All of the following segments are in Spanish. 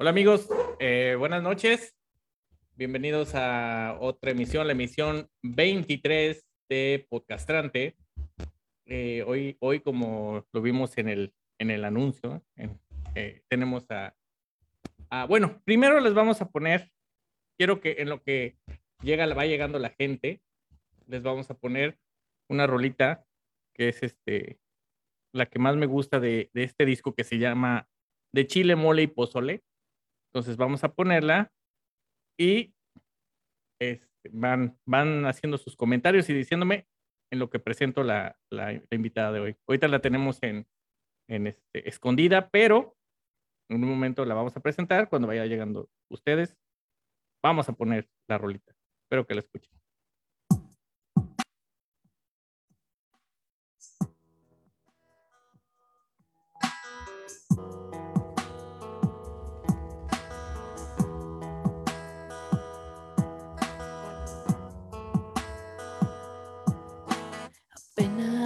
Hola amigos, eh, buenas noches. Bienvenidos a otra emisión, la emisión 23 de Podcastrante. Eh, hoy, hoy, como lo vimos en el, en el anuncio, eh, tenemos a, a, Bueno, primero les vamos a poner, quiero que en lo que llega, va llegando la gente, les vamos a poner una rolita que es este, la que más me gusta de, de este disco que se llama De Chile, Mole y Pozole. Entonces vamos a ponerla y este, van, van haciendo sus comentarios y diciéndome en lo que presento la, la, invitada de hoy. Ahorita la tenemos en, en este, escondida, pero en un momento la vamos a presentar cuando vaya llegando ustedes. Vamos a poner la rolita. Espero que la escuchen.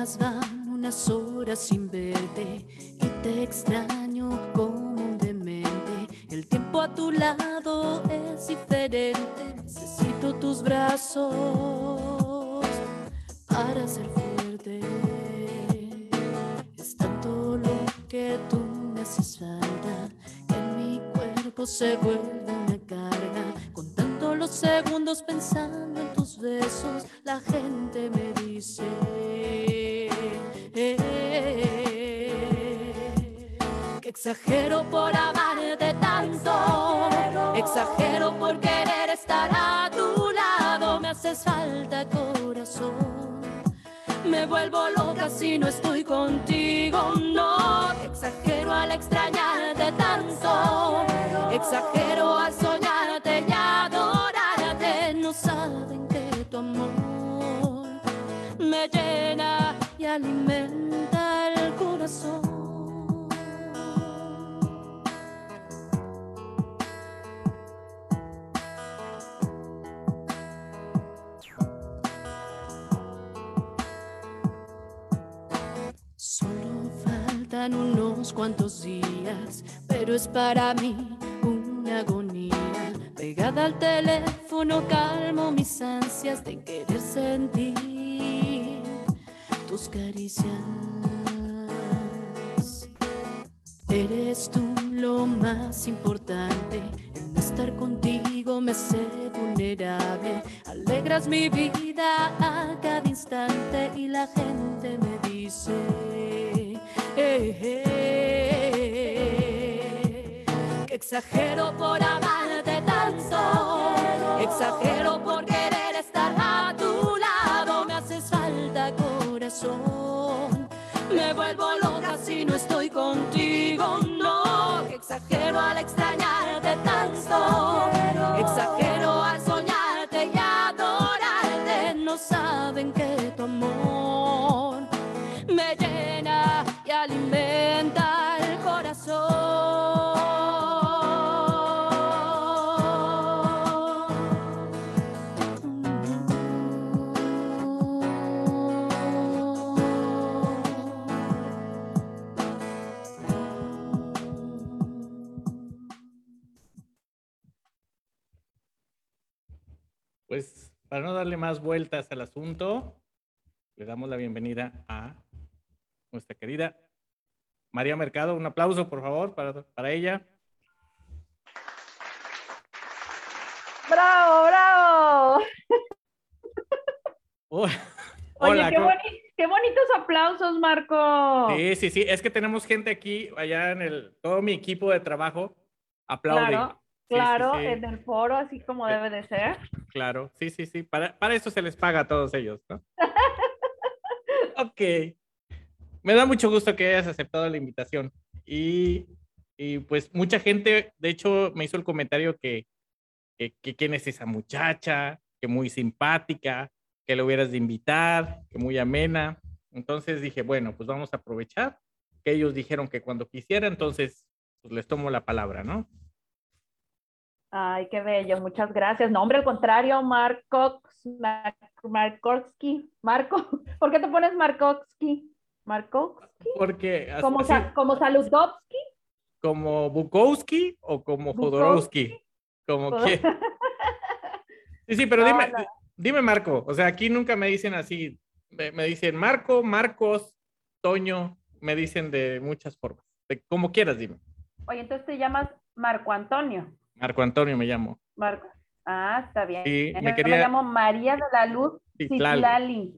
Van unas horas sin verte y te extraño como un demente. El tiempo a tu lado es diferente. Necesito tus brazos para ser fuerte. Es tanto lo que tú me haces falta que mi cuerpo se vuelve una carga. Los segundos pensando en tus besos, la gente me dice. eh, que exagero por amarte tanto, exagero por querer estar a tu lado, me haces falta corazón, me vuelvo loca si no estoy contigo, no, exagero al extrañarte tanto, exagero al alimenta el corazón. Solo faltan unos cuantos días, pero es para mí una agonía. Pegada al teléfono calmo mis ansias de querer sentir caricias. Eres tú lo más importante. En estar contigo me sé vulnerable. Alegras mi vida a cada instante y la gente me dice. eh, eh, que exagero por amarte tanto, exagero por querer me vuelvo loca si no estoy contigo, no, exagero al extrañarte tanto, exagero al soñarte y adorarte, no saben que tu amor me llena y alimenta para no darle más vueltas al asunto, le damos la bienvenida a nuestra querida María Mercado. Un aplauso, por favor, para, para ella. ¡Bravo, bravo! Oh, Oye, hola, qué, ¿cómo- boni- qué bonitos aplausos, Marco. Sí, sí, sí. Es que tenemos gente aquí, allá en el, todo mi equipo de trabajo aplaude. Claro, Sí, sí, claro, sí. en el foro, así como Eh, debe de ser. Claro, sí, sí, sí. Para, para eso se les paga a todos ellos, ¿no? ok. Me da mucho gusto que hayas aceptado la invitación. Y, y, pues mucha gente, de hecho, me hizo el comentario que, que, que quién es esa muchacha, que muy simpática, que le hubieras de invitar, que muy amena. Entonces dije, bueno, pues vamos a aprovechar que ellos dijeron que cuando quisiera, entonces pues les tomo la palabra, ¿no? Ay, qué bello, muchas gracias. No, hombre, al contrario, Markovsky, Marco, ¿por qué te pones Markovsky? Markovsky, Porque así- como, como Saludowski. como Bukowski o como Jodorowsky, como que. Sí, sí, pero No, dime, no. dime Marco, o sea, aquí nunca me dicen así, me, me dicen Marco, Marcos, Toño, me dicen de muchas formas, de como quieras, dime. Oye, entonces te llamas Marco Antonio. Marco Antonio me llamo. Marco. Ah, está bien. Sí, Yo me quería- llamo María de la Luz Citlali.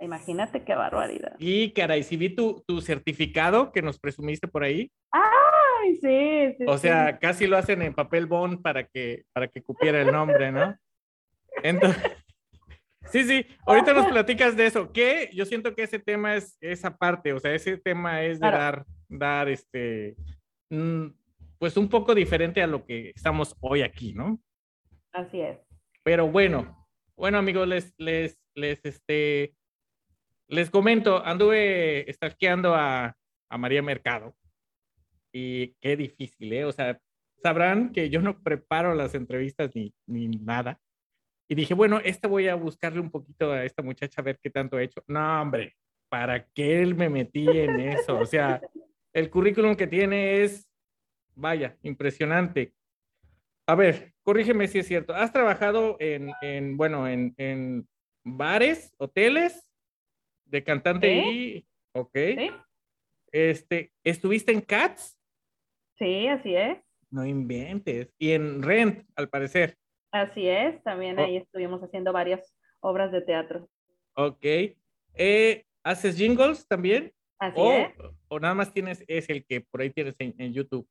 Imagínate qué barbaridad. Y caray, si vi tu, tu certificado que nos presumiste por ahí, Ay, sí, sí. o sí. sea, casi lo hacen en papel bond para que, para que cupiera el nombre, ¿no? Entonces, sí, sí, ahorita nos platicas de eso, que yo siento que ese tema es esa parte, o sea, ese tema es de Claro. dar, dar este, mm, pues un poco diferente a lo que estamos hoy aquí, ¿no? Así es. Pero bueno, bueno amigos, les, les, les, este, les comento, anduve stalkeando a, a María Mercado y qué difícil, ¿eh? O sea, sabrán que yo no preparo las entrevistas ni, ni nada. Y dije, bueno, esta voy a buscarle un poquito a esta muchacha a ver qué tanto ha hecho. No, hombre, ¿para qué me metí en eso? O sea, el currículum que tiene es, vaya, impresionante. A ver, corrígeme si es cierto. ¿Has trabajado en, en bueno, en, en bares, hoteles, de cantante Sí. y, ok. ¿Sí? Este, ¿estuviste en Cats? Sí, así es. No inventes. Y en Rent, al parecer. Así es. También Oh. ahí estuvimos haciendo varias obras de teatro. Ok. Eh, ¿Haces jingles también? Así O, es. o nada más tienes, es el que por ahí tienes en, en YouTube.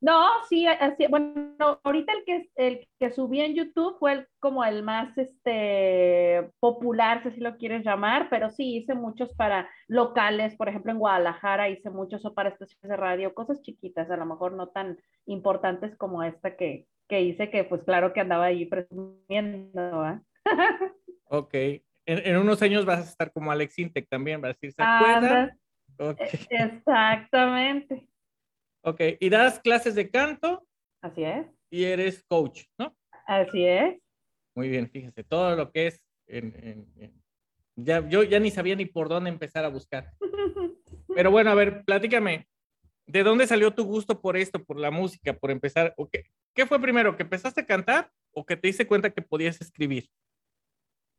No, sí, así, bueno, ahorita el que, el que subí en YouTube fue el- como el más este, popular, si así lo quieres llamar, pero sí hice muchos para locales, por ejemplo en Guadalajara hice muchos o para estaciones de radio, cosas chiquitas, a lo mejor no tan importantes como esta que, que hice, que pues claro que andaba ahí presumiendo, ¿ah? Ok. En, en unos años vas a estar como Alex Intec también, vas a decir, ¿se acuerdan? Anda, Ok. e- exactamente, ok. Y das clases de canto así es, y eres coach, ¿no? así es. Muy bien, fíjense, todo lo que es en, en- en- ya, yo ya ni sabía ni por dónde empezar a buscar. Pero bueno, a ver, platícame, ¿de dónde salió tu gusto por esto, por la música, por empezar? ¿O qué, fue primero, que empezaste a cantar o que te diste cuenta que podías escribir?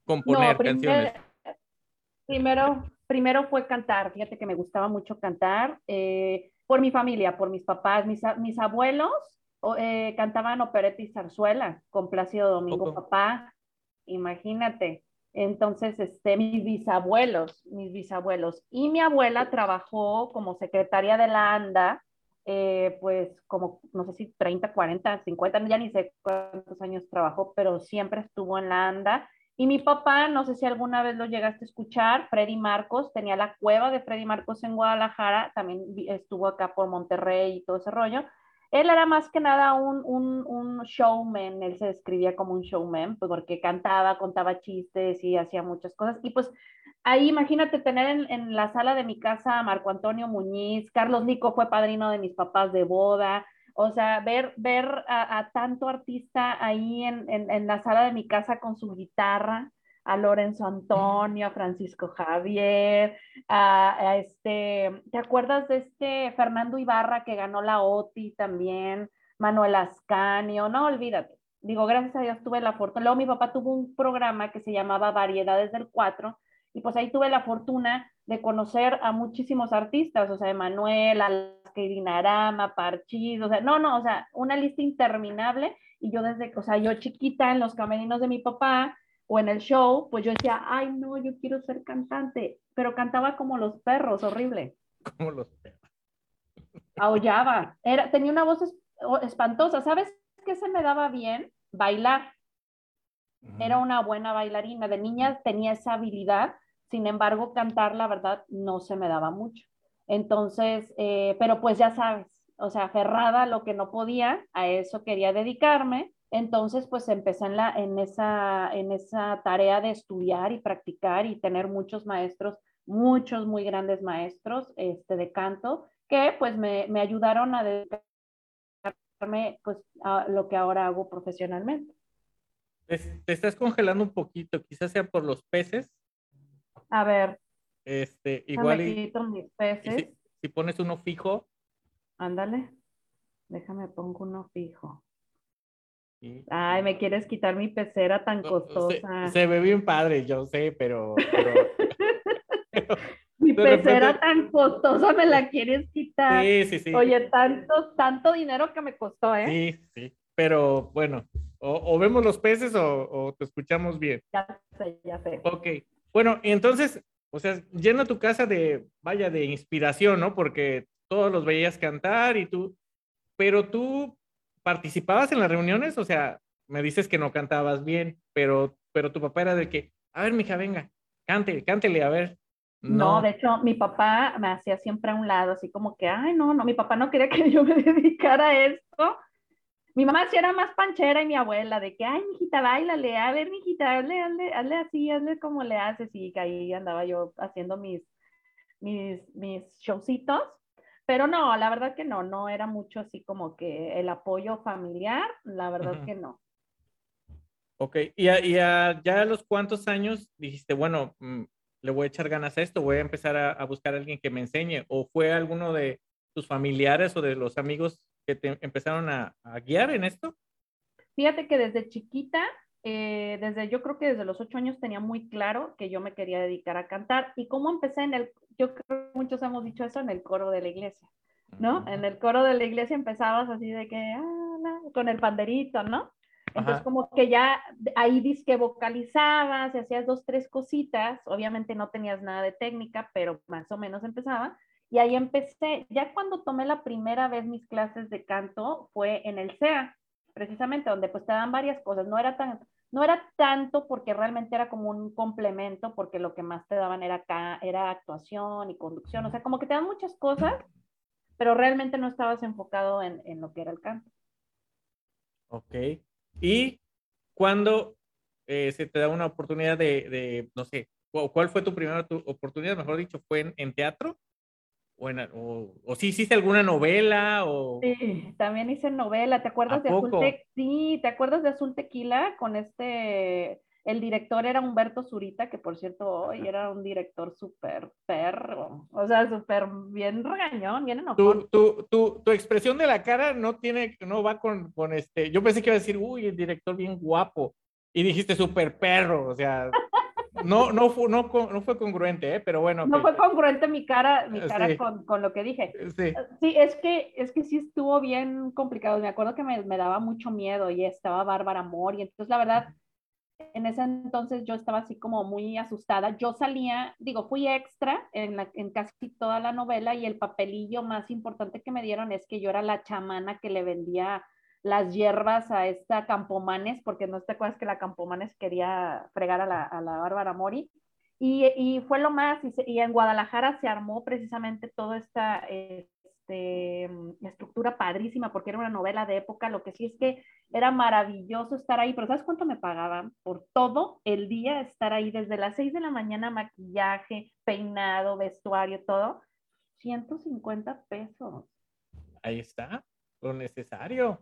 Componer canciones. Primero, primero fue cantar. Fíjate que me gustaba mucho cantar eh, por mi familia, por mis papás, mis, mis abuelos eh, cantaban opereta y zarzuela con Plácido Domingo. Papá. Imagínate. Entonces, este, mis bisabuelos, mis bisabuelos. Y mi abuela trabajó como secretaria de la ANDA, eh, pues como, no sé si 30, 40, 50, ya ni sé cuántos años trabajó, pero siempre estuvo en la ANDA. Y mi papá, no sé si alguna vez lo llegaste a escuchar, Freddy Marcos, tenía la cueva de Freddy Marcos en Guadalajara, también estuvo acá por Monterrey y todo ese rollo. Él era más que nada un, un, un showman, él se describía como un showman, pues porque cantaba, contaba chistes y hacía muchas cosas. Y pues ahí imagínate tener en, en la sala de mi casa a Marco Antonio Muñiz, Carlos Lico fue padrino de mis papás de boda, o sea, ver, ver a, a tanto artista ahí en, en, en, la sala de mi casa con su guitarra, a Lorenzo Antonio, a Francisco Javier, a, a, este, ¿te acuerdas de este Fernando Ibarra que ganó la OTI también? Manuel Ascanio, no olvídate. Digo, gracias a Dios tuve la fortuna. Luego mi papá tuvo un programa que se llamaba Variedades del 4 y pues ahí tuve la fortuna de conocer a muchísimos artistas, o sea, Emanuel, Alaska Dinarama, Parchís, o sea, no, no, o sea, una lista interminable y yo desde, o sea, yo chiquita en los camerinos de mi papá o en el show, pues yo decía, ay, no, yo quiero ser cantante, pero cantaba como los perros, horrible. Como los perros. Aullaba, era, tenía una voz es, espantosa, ¿sabes qué se me daba bien? Bailar. Era una buena bailarina, de niña tenía esa habilidad, sin embargo, cantar, la verdad, no se me daba mucho. Entonces, eh, pero pues ya sabes, o sea, aferrada a lo que no podía, a eso quería dedicarme. Entonces, pues empecé en, la, en, esa, en esa tarea de estudiar y practicar y tener muchos maestros, muchos muy grandes maestros este, de canto, que pues me, me ayudaron a dedicarme pues, a lo que ahora hago profesionalmente. Te, te estás congelando un poquito, quizás sea por los peces. A ver. Este, igual y, mis peces. y si, si, pones uno fijo. Ándale. Déjame pongo uno fijo. Sí. Ay, me quieres quitar mi pecera tan No, costosa. Se, se ve bien padre, yo sé, pero, pero- mi de pecera repente- tan costosa me la quieres quitar. sí, sí, sí. Oye, tanto, tanto dinero que me costó, ¿eh? Sí, sí. Pero bueno, o, o vemos los peces o, o te escuchamos bien. Ya sé, ya sé. Ok. Bueno, y entonces, o sea, llena tu casa de, vaya, de inspiración, ¿no? Porque todos los veías cantar y tú, pero tú participabas en las reuniones, o sea, me dices que no cantabas bien, pero, pero tu papá era de que, a ver, mija, venga, cante, cántele, a ver. No, de hecho, mi papá me hacía siempre a un lado, así como que, ay, no, no, mi papá no quería que yo me dedicara a esto. Mi mamá sí era más panchera y mi abuela, de que, ay, mijita, bailale, a ver, mijita, hazle, hazle, hazle así, hazle como le haces, y ahí andaba yo haciendo mis, mis, mis showcitos. Pero no, la verdad que no, no era mucho así como que el apoyo familiar, la verdad Ujú. que no. Ok, y, a- y a- ya a los cuántos años dijiste, bueno, mm, le voy a echar ganas a esto, voy a empezar a, a buscar a alguien que me enseñe, o fue alguno de tus familiares o de los amigos que te empezaron a, a guiar en esto? Fíjate que desde chiquita, eh, desde yo creo que desde los ocho años tenía muy claro que yo me quería dedicar a cantar. ¿Y cómo empecé en el, yo creo que muchos hemos dicho eso, en el coro de la iglesia, ¿no? En el coro de la iglesia empezabas así de que, ah, con el panderito, ¿no? Entonces Ajá. como que ya ahí disque vocalizabas y hacías dos, tres cositas, obviamente no tenías nada de técnica, pero más o menos empezaba. Y ahí empecé, ya cuando tomé la primera vez mis clases de canto fue en el CEA, precisamente, donde pues te dan varias cosas, no era tan, no era tanto porque realmente era como un complemento, porque lo que más te daban era era actuación y conducción, o sea, como que te dan muchas cosas, pero realmente no estabas enfocado en, en lo que era el canto. Ok. ¿Y cuándo eh, se te da una oportunidad de, de, no sé, cu- cuál fue tu primera tu oportunidad, mejor dicho, fue en, en teatro? ¿O, en, o, o sí hiciste alguna novela? O... Sí, también hice novela, ¿te acuerdas ¿A de Azul? Te- Sí, ¿te acuerdas de Azul Tequila? Con este, el director era Humberto Zurita, que por cierto hoy era un director súper perro, o sea, súper bien regañón, bien enojón. Tu, tu, tu, tu expresión de la cara no tiene, no va con, con este, yo pensé que iba a decir, uy, el director bien guapo, y dijiste súper perro, o sea, no, no, fue, no, fue congruente, ¿eh? pero bueno. No ok. fue congruente mi cara, mi Eh, cara sí. con, con lo que dije. Sí, Sí, es que, es que sí estuvo bien complicado. Me acuerdo que me, me daba mucho miedo y estaba Bárbara Mori. Entonces, la verdad, en ese entonces yo estaba así como muy asustada. Yo salía, digo, fui extra en, la, en casi toda la novela y el papelillo más importante que me dieron es que yo era la chamana que le vendía las hierbas a esta Campomanes, porque no te acuerdas que la Campomanes quería fregar a la, a la Bárbara Mori. Y, y, fue lo más, y, se, y, en Guadalajara se armó precisamente toda esta este, estructura padrísima, porque era una novela de época, lo que sí es que era maravilloso estar ahí, pero ¿sabes cuánto me pagaban por todo el día estar ahí, desde las 6 de la mañana, maquillaje, peinado, vestuario, todo? 150 pesos. Ahí está, lo necesario.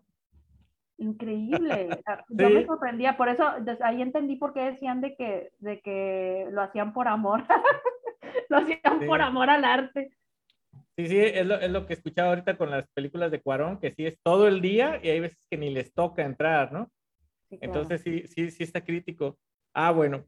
Increíble. Yo sí. me sorprendía, por eso ahí entendí por qué decían de que, de que lo hacían por amor. lo hacían sí. por amor al arte. Sí, sí, es lo, es lo, que escuchaba ahorita con las películas de Cuarón, que sí es todo el día y hay veces que ni les toca entrar, ¿no? Sí, claro. Entonces sí, sí, sí está crítico. Ah, bueno.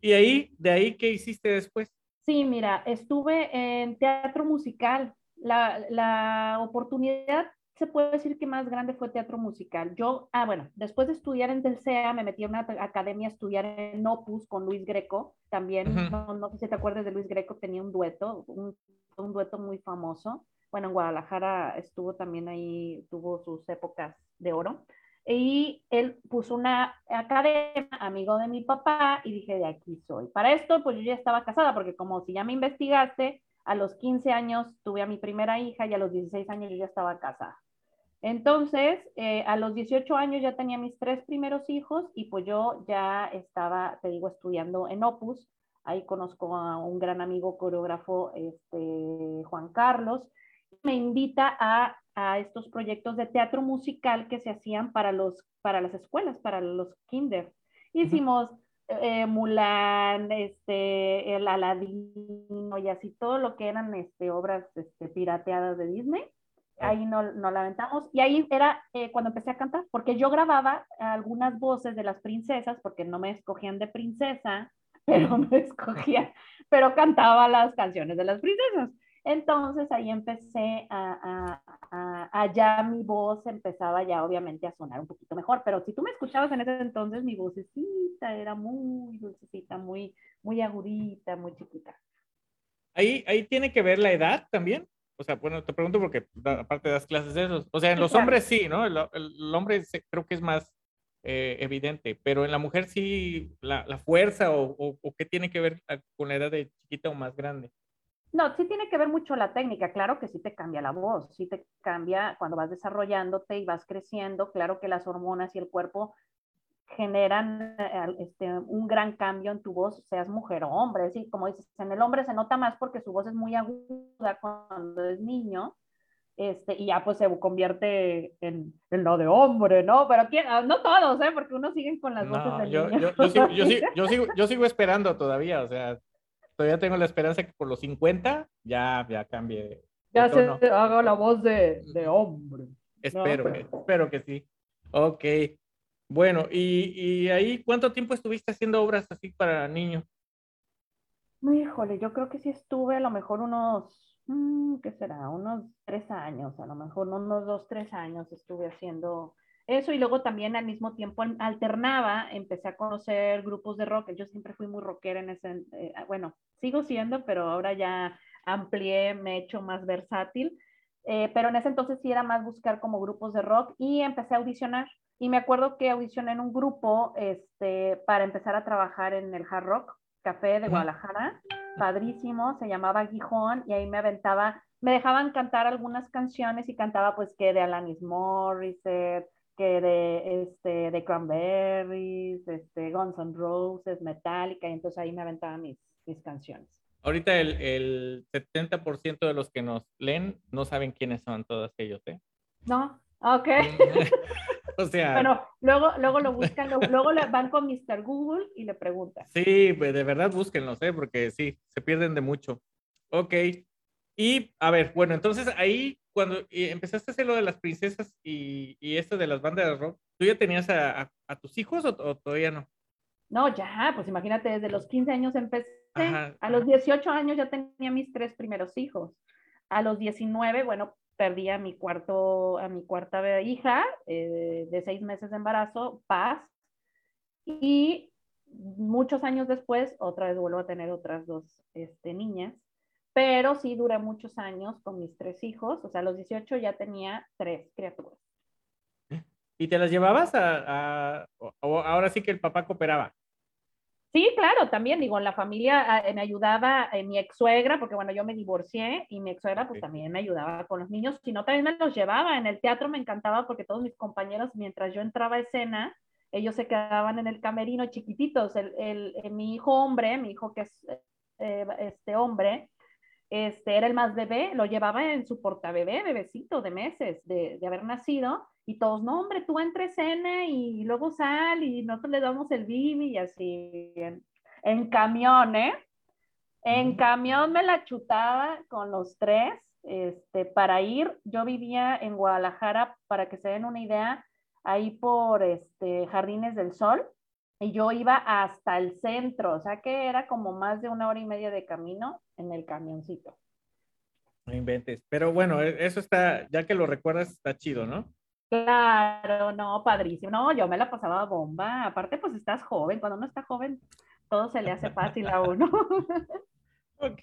¿Y ahí, de ahí qué hiciste después? Sí, mira, estuve en teatro musical. La, la oportunidad se puede decir que más grande fue teatro musical. Yo, ah, bueno, después de estudiar en Telcea, me metí a una academia a estudiar en Opus con Luis Greco. También, uh -huh. no, no, sé si te acuerdas de Luis Greco, tenía un dueto, un, un, dueto muy famoso. Bueno, en Guadalajara estuvo también ahí, tuvo sus épocas de oro. Y él puso una academia, amigo de mi papá, y dije, de aquí soy. Para esto, pues yo ya estaba casada, porque como si ya me investigaste, a los 15 años tuve a mi primera hija y a los 16 años yo ya estaba casada. Entonces, eh, a los 18 años ya tenía mis tres primeros hijos y pues yo ya estaba, te digo, estudiando en Opus. Ahí conozco a un gran amigo coreógrafo, este, Juan Carlos. Me invita a, a estos proyectos de teatro musical que se hacían para, los, para las escuelas, para los kinder. Hicimos eh, Mulan, este, el Aladino y así todo lo que eran este, obras este, pirateadas de Disney ahí no, no la aventamos. Y ahí era eh, cuando empecé a cantar, porque yo grababa algunas voces de las princesas, porque no me escogían de princesa, pero me escogían, pero cantaba las canciones de las princesas. Entonces ahí empecé a, a, a, ya mi voz empezaba ya obviamente a sonar un poquito mejor, pero si tú me escuchabas en ese entonces, mi vocecita era muy dulcecita, muy, muy agudita, muy chiquita. Ahí, ahí tiene que ver la edad también. O sea, bueno, te pregunto porque aparte das clases de esos. O sea, en los claro. hombres sí, ¿no? El, el hombre se- creo que es más eh, evidente, pero en la mujer sí, la, la fuerza o, o, o qué tiene que ver con la edad de chiquita o más grande. No, sí tiene que ver mucho la técnica, claro que sí te cambia la voz, sí te cambia cuando vas desarrollándote y vas creciendo, claro que las hormonas y el cuerpo generan eh, este, un gran cambio en tu voz, seas mujer o hombre, sí, como dices, en el hombre se nota más porque su voz es muy aguda cuando es niño, este, y ya pues se convierte en, en lo de hombre, ¿no? Pero ¿quién? Ah, no todos, ¿eh? Porque unos siguen con las voces No, del yo, niño. yo, yo, sigo, yo, sigo, yo, sigo, yo sigo esperando todavía, o sea, todavía tengo la esperanza que por los 50 ya, ya cambie. de ya se haga la voz de, de hombre. Espero, pero- espero que sí. Ok. Bueno, y, y ahí, ¿cuánto tiempo estuviste haciendo obras así para niños? Híjole, yo creo que sí estuve a lo mejor unos, mm, ¿qué será? Unos tres años, a lo mejor unos dos, tres años estuve haciendo eso y luego también al mismo tiempo al- alternaba, empecé a conocer grupos de rock, yo siempre fui muy rockera en ese, eh, bueno, sigo siendo, pero ahora ya amplié, me he hecho más versátil, eh, pero en ese entonces sí era más buscar como grupos de rock y empecé a audicionar. Y me acuerdo que audicioné en un grupo este, para empezar a trabajar en el hard rock café de. Guadalajara, padrísimo, se llamaba Gijón y ahí me aventaba, me dejaban cantar algunas canciones y cantaba pues que de Alanis Morissette, que de, este, de Cranberries, este, Guns N' Roses, Metallica, y entonces ahí me aventaba mis, mis canciones. Ahorita el, el 70% de los que nos leen no saben quiénes son todos ellos, ¿eh? ¿No? Ok. o sea, Bueno, luego, luego lo buscan, luego le van con Mr. Google y le preguntan. sí, pues, de verdad búsquenlos, ¿eh? Porque sí, se pierden de mucho. Ok. Y, a ver, bueno, entonces ahí, cuando empezaste a hacer lo de las princesas y, y esto de las bandas de rock, ¿tú ya tenías a, a- a tus hijos o, o todavía no? No, ya, pues imagínate, desde los 15 años empecé. Ajá, a los 18 años ya tenía mis tres primeros hijos. A los 19, bueno, perdí a mi cuarto, a mi cuarta hija eh, de seis meses de embarazo, Paz. Y muchos años después, otra vez vuelvo a tener otras dos este, niñas. Pero sí duré muchos años con mis tres hijos. O sea, a los 18 ya tenía tres criaturas. ¿Y te las llevabas a, a- o ahora sí que el papá cooperaba? Sí, claro, también digo, en la familia eh, me ayudaba eh, mi ex suegra, porque bueno, yo me divorcié y mi ex suegra pues también me ayudaba con los niños, si no también me los llevaba. En el teatro me encantaba porque todos mis compañeros, mientras yo entraba a escena, ellos se quedaban en el camerino chiquititos. El, el- eh, mi hijo hombre, mi hijo que es eh, este hombre, este, era el más bebé, lo llevaba en su portabebé, bebecito de meses de, de haber nacido, y todos, no, hombre, tú entra a escena y luego sal y nosotros le damos el bibi y así, en, en camión, ¿eh? En camión me la chutaba con los tres, este, para ir, yo vivía en Guadalajara, para que se den una idea, ahí por este, Jardines del Sol, y yo iba hasta el centro, o sea que era como más de una hora y media de camino en el camioncito. No inventes. Pero bueno, e- eso está, ya que lo recuerdas, está chido, ¿no? Claro, no, padrísimo. No, yo me la pasaba bomba. Aparte, pues estás joven. Cuando uno está joven, todo se le hace fácil a uno. Ok.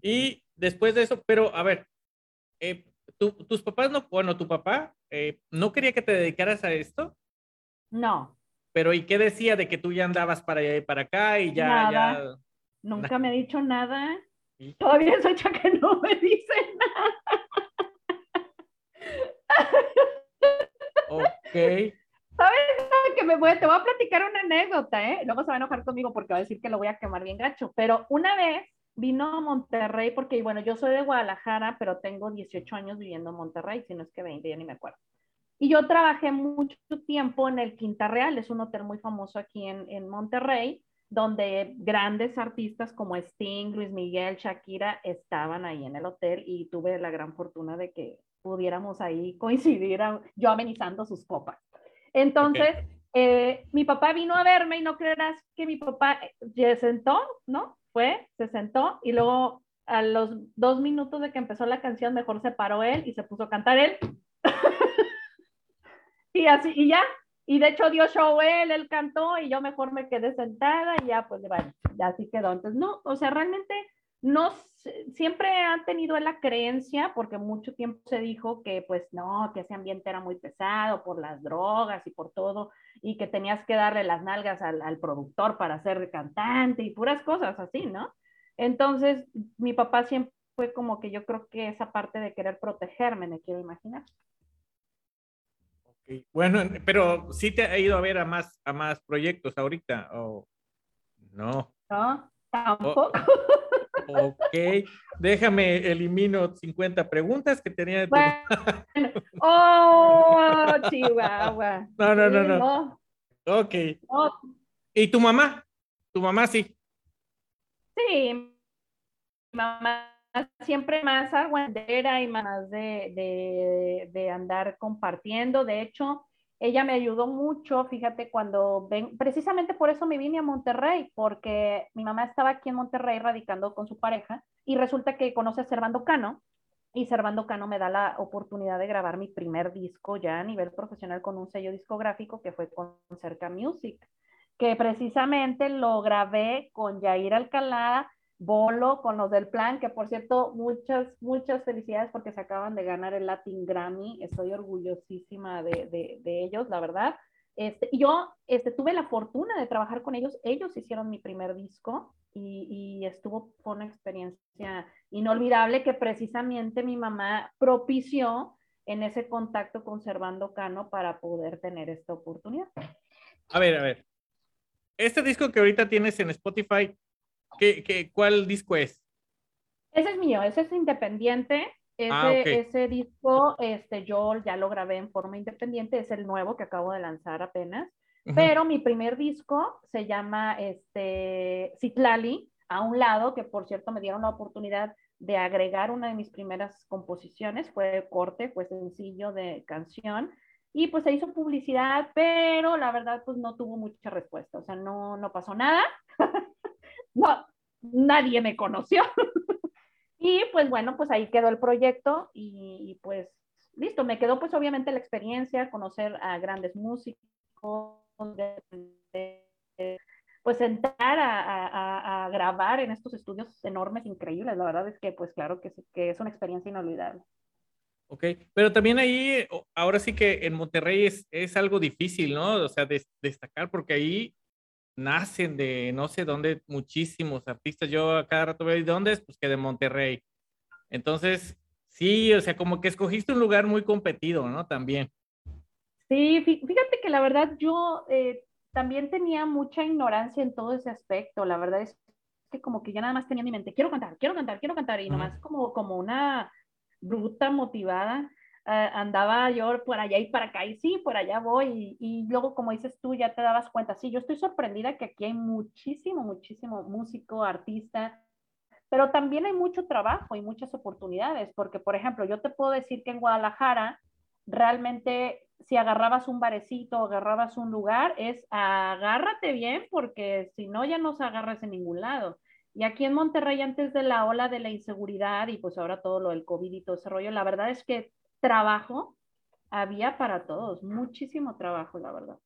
Y después de eso, pero a ver, eh, tu- tus papás no, bueno, tu papá eh, no quería que te dedicaras a esto, No, pero ¿y qué decía de que tú ya andabas para allá y para acá y ya, Nada. ya? nunca me ha dicho nada. Todavía es hecha que no me dice nada. Ok. Que me voy, te voy a platicar una anécdota, ¿eh? Luego se va a enojar conmigo porque va a decir que lo voy a quemar bien gacho. Pero una vez vino a Monterrey, porque bueno, yo soy de Guadalajara, pero tengo 18 años viviendo en Monterrey, si no es que 20, ya ni me acuerdo. Y yo trabajé mucho tiempo en el Quinta Real, es un hotel muy famoso aquí en, en Monterrey, donde grandes artistas como Sting, Luis Miguel, Shakira estaban ahí en el hotel y tuve la gran fortuna de que pudiéramos ahí coincidir, yo amenizando sus copas. Entonces, eh, mi papá vino a verme y no creerás que mi papá se sentó, ¿no? Fue, se sentó y luego a los dos minutos de que empezó la canción, mejor se paró él y se puso a cantar él. y así, y ya. Y de hecho dio show él, él cantó y yo mejor me quedé sentada y ya, pues, bueno, ya así quedó. Entonces, no, o sea, realmente no siempre han tenido la creencia, porque mucho tiempo se dijo que pues no, que ese ambiente era muy pesado por las drogas y por todo, y que tenías que darle las nalgas al, al productor para ser cantante y puras cosas así, ¿no? Entonces, mi papá siempre fue como que yo creo que esa parte de querer protegerme, me quiero imaginar. Bueno, pero sí te ha ido a ver a más, a más proyectos ahorita, o no. No, tampoco. ok, déjame, elimino 50 preguntas que tenía. Bueno. oh, Chihuahua. No, no, no, no. Ok. ¿Y tu mamá? ¿Tu mamá sí? Sí, mi mamá siempre más aguantera y más de, de, de, andar compartiendo. De hecho, ella me ayudó mucho, fíjate, cuando ven, precisamente por eso me vine a Monterrey, porque mi mamá estaba aquí en Monterrey radicando con su pareja y resulta que conoce a Servando Cano y Servando Cano me da la oportunidad de grabar mi primer disco ya a nivel profesional con un sello discográfico que fue con Cerca Music que precisamente lo grabé con Jair Alcalá, Bolo, con los del plan, que por cierto, muchas, muchas felicidades porque se acaban de ganar el Latin Grammy. Estoy orgullosísima de, de, de ellos, la verdad. Este, yo este, tuve la fortuna de trabajar con ellos. Ellos hicieron mi primer disco y, y estuvo, fue una experiencia inolvidable que precisamente mi mamá propició en ese contacto con Servando Cano para poder tener esta oportunidad. A ver, a ver, este disco que ahorita tienes en Spotify, ¿qué, qué, cuál disco es? Ese es mío, ese es independiente. Ese, ah, okay. ese, disco, este, yo ya lo grabé en forma independiente, es el nuevo que acabo de lanzar apenas. Uh -huh. Pero mi primer disco se llama este, Citlali, a un lado, que por cierto me dieron la oportunidad de agregar una de mis primeras composiciones, fue corte, fue sencillo de canción, y pues se hizo publicidad, pero la verdad pues no tuvo mucha respuesta, o sea, no, no pasó nada, no, nadie me conoció. y pues bueno, pues ahí quedó el proyecto y, pues listo, me quedó pues obviamente la experiencia, conocer a grandes músicos, pues sentar a, grabar en estos estudios enormes, increíbles, la verdad es que pues claro que, es una experiencia inolvidable. Ok, pero también ahí, ahora sí que en Monterrey es, es algo difícil, ¿no? O sea, de, destacar, porque ahí nacen de no sé dónde muchísimos artistas. Yo a cada rato veo, ¿de dónde es? Pues que de Monterrey. Entonces, sí, o sea, como que escogiste un lugar muy competido, ¿no? También. Sí, fíjate que la verdad yo eh, también tenía mucha ignorancia en todo ese aspecto. La verdad es que como que ya nada más tenía en mi mente, quiero cantar, quiero cantar, quiero cantar, y nomás como, como una bruta, motivada, andaba yo por allá y para acá y sí, por allá voy y, y, luego como dices tú ya te dabas cuenta, sí, yo estoy sorprendida que aquí hay muchísimo, muchísimo músico, artista, pero también hay mucho trabajo y muchas oportunidades, porque por ejemplo, yo te puedo decir que en Guadalajara realmente si agarrabas un barecito agarrabas un lugar, es agárrate bien porque si no ya no se agarras en ningún lado. Y aquí en Monterrey, antes de la ola de la inseguridad y pues ahora todo lo del COVID y todo ese rollo, la verdad es que trabajo había para todos, muchísimo trabajo, la verdad.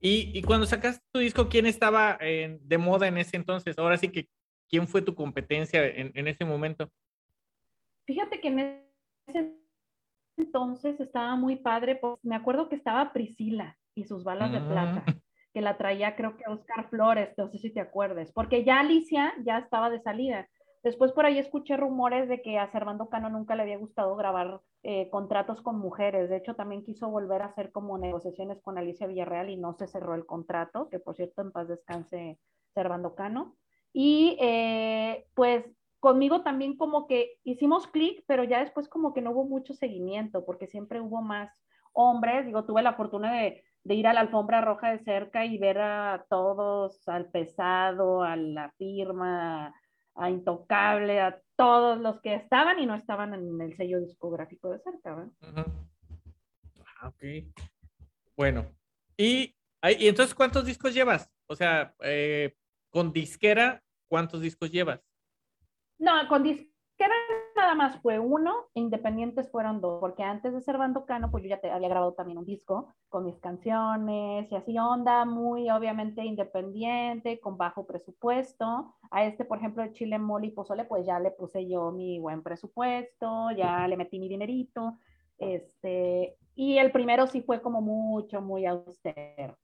Y, y cuando sacaste tu disco, ¿quién estaba eh, de moda en ese entonces? Ahora sí que, ¿quién fue tu competencia en, en ese momento? Fíjate que en ese entonces estaba muy padre, pues me acuerdo que estaba Priscila y sus balas mm. de plata que la traía creo que Oscar Flores, no sé si te acuerdes, porque ya Alicia ya estaba de salida. Después por ahí escuché rumores de que a Servando Cano nunca le había gustado grabar eh, contratos con mujeres. De hecho, también quiso volver a hacer como negociaciones con Alicia Villarreal y no se cerró el contrato, que por cierto en paz descanse Servando Cano. Y eh, pues conmigo también como que hicimos clic, pero ya después como que no hubo mucho seguimiento, porque siempre hubo más hombres. Digo, tuve la fortuna de de ir a la alfombra roja de cerca y ver a todos, al pesado, a la firma, a Intocable, a todos los que estaban y no estaban en el sello discográfico de cerca. ¿verdad? Ah, ok. Bueno, y, y entonces, ¿cuántos discos llevas? O sea, eh, con disquera, ¿cuántos discos llevas? No, con disquera nada más fue uno, independientes fueron dos, porque antes de ser Bando Cano, pues yo ya te había grabado también un disco con mis canciones y así onda, muy obviamente independiente, con bajo presupuesto. A este, por ejemplo, de Chile Moli y Pozole, pues ya le puse yo mi buen presupuesto, ya le metí mi dinerito. Este, y el primero sí fue como mucho, muy austero.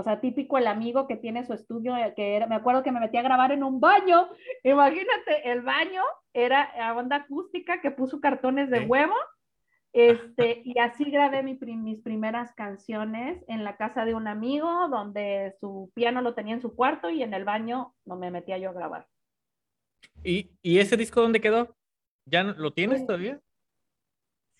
O sea, típico el amigo que tiene su estudio, eh, que era, me acuerdo que me metí a grabar en un baño. Imagínate, el baño era a onda acústica que puso cartones de huevo. Este, y así grabé mi mis primeras canciones en la casa de un amigo, donde su piano lo tenía en su cuarto y en el baño no me metía yo a grabar. ¿Y, y ese disco dónde quedó? ¿Ya lo tienes todavía?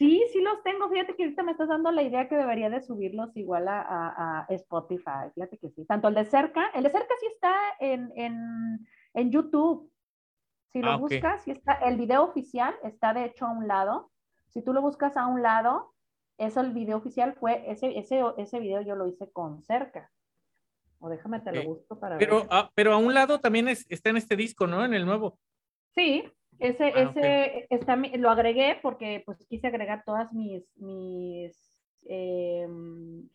Sí, sí los tengo. Fíjate que ahorita me estás dando la idea que debería de subirlos igual a, a- a Spotify. Fíjate que sí. Tanto el de cerca, el de cerca sí está en, en, en YouTube. Si lo Ah, buscas, sí está, el video oficial está de hecho a un lado. Si tú lo buscas a un lado, eso el video oficial fue, ese, ese, ese video yo lo hice con cerca. O déjame te lo busco para Pero, ver. ah, pero a un lado también es- está en este disco, ¿no? En el nuevo. Sí, ese, Ah, ese está, lo agregué porque pues quise agregar todas mis, mis, em,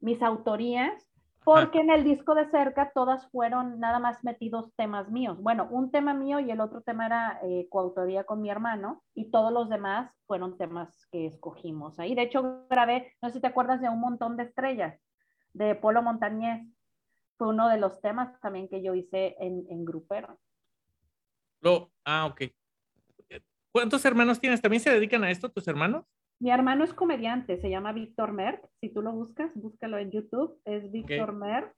mis autorías, porque en el disco de cerca todas fueron nada más metidos temas míos. Bueno, un tema mío y el otro tema era eh, coautoría con mi hermano y todos los demás fueron temas que escogimos ahí. De hecho, grabé, no sé si te acuerdas de Un montón de estrellas de Polo Montañés. Fue uno de los temas también que yo hice en, en Grupero. Lo, ah, ok. ¿Cuántos hermanos tienes? ¿También se dedican a esto tus hermanos? Mi hermano es comediante, se llama Víctor Merck. Si tú lo buscas, búscalo en YouTube, es Víctor Merck.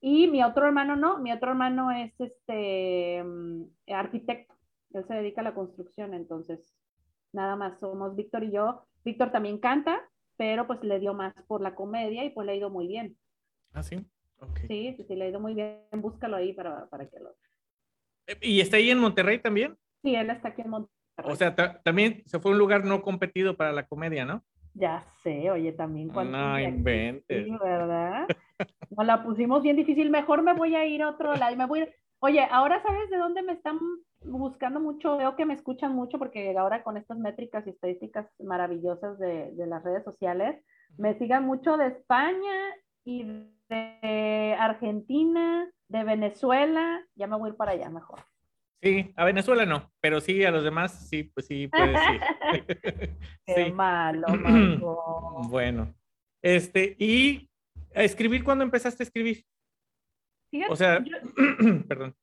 Y mi otro hermano no, mi otro hermano es este mm, arquitecto. Él se dedica a la construcción, entonces nada más somos Víctor y yo. Víctor también canta, pero pues le dio más por la comedia y pues le ha ido muy bien. Ah, sí. Ok. Sí, sí, sí, le ha ido muy bien. Búscalo ahí para, para que lo... ¿Y está ahí en Monterrey también? Sí, él está aquí en Monterrey. O sea, ta- también se fue un lugar no competido para la comedia, ¿no? Ya sé, oye, también cuántos No aquí, inventes. Sí, ¿verdad? Nos la pusimos bien difícil. Mejor me voy a ir a otro lado. Me voy Oye, ahora sabes de dónde me están buscando mucho. Veo que me escuchan mucho porque ahora con estas métricas y estadísticas maravillosas de, de las redes sociales, me sigan mucho de España y de Argentina, de Venezuela. Ya me voy a ir para allá mejor. Sí, a Venezuela no, pero sí a los demás sí, pues sí puedes ir. Qué Sí. malo, Marco. Bueno, este, y a escribir, ¿cuándo empezaste a escribir? Fíjate, O sea, yo- perdón.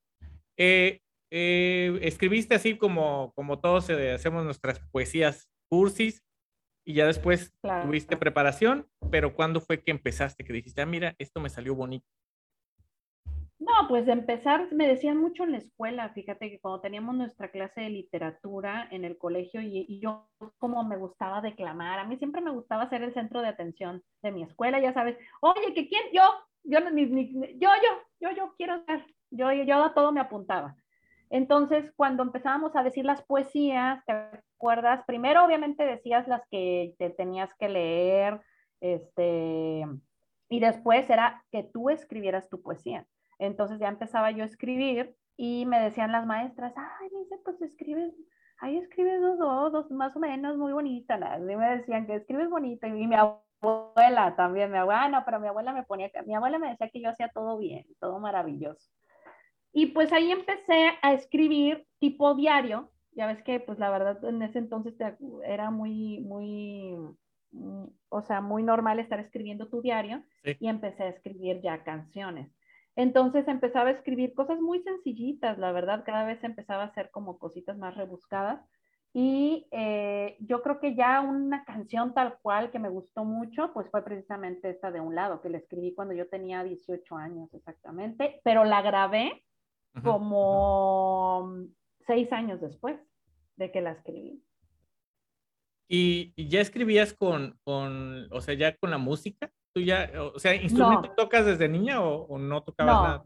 Eh, eh, escribiste así como, como todos eh, hacemos nuestras poesías cursis y ya después Claro. tuviste preparación, pero ¿cuándo fue que empezaste? Que dijiste, ah, mira, esto me salió bonito. No, pues de empezar, me decían mucho en la escuela, fíjate que cuando teníamos nuestra clase de literatura en el colegio y, yo como me gustaba declamar, a mí siempre me gustaba ser el centro de atención de mi escuela, ya sabes, oye, que quién, yo, yo, yo, yo, yo, yo quiero ser, yo, yo a todo me apuntaba. Entonces, cuando empezábamos a decir las poesías, ¿te acuerdas? Primero, obviamente, decías las que te tenías que leer, este, y después era que tú escribieras tu poesía. Entonces ya empezaba yo a escribir y me decían las maestras, ay, dice, pues escribes, ahí escribes dos, dos, dos, más o menos, muy bonita. Y me decían que escribes bonito. Y mi abuela también, mi abuela, no, pero mi abuela me ponía, mi abuela me decía que yo hacía todo bien, todo maravilloso. Y pues ahí empecé a escribir tipo diario. Ya ves que, pues la verdad, en ese entonces era muy, muy, mm, o sea, muy normal estar escribiendo tu diario Sí. y empecé a escribir ya canciones. Entonces empezaba a escribir cosas muy sencillitas, la verdad, cada vez empezaba a hacer como cositas más rebuscadas. Y eh, yo creo que ya una canción tal cual que me gustó mucho, pues fue precisamente esta de un lado, que la escribí cuando yo tenía 18 años exactamente, pero la grabé como seis años después de que la escribí. ¿Y, y ya escribías con, con, o sea, ya con la música? ¿Tú ya, o sea, instrumento No. tocas desde niña o, o no tocabas No. nada?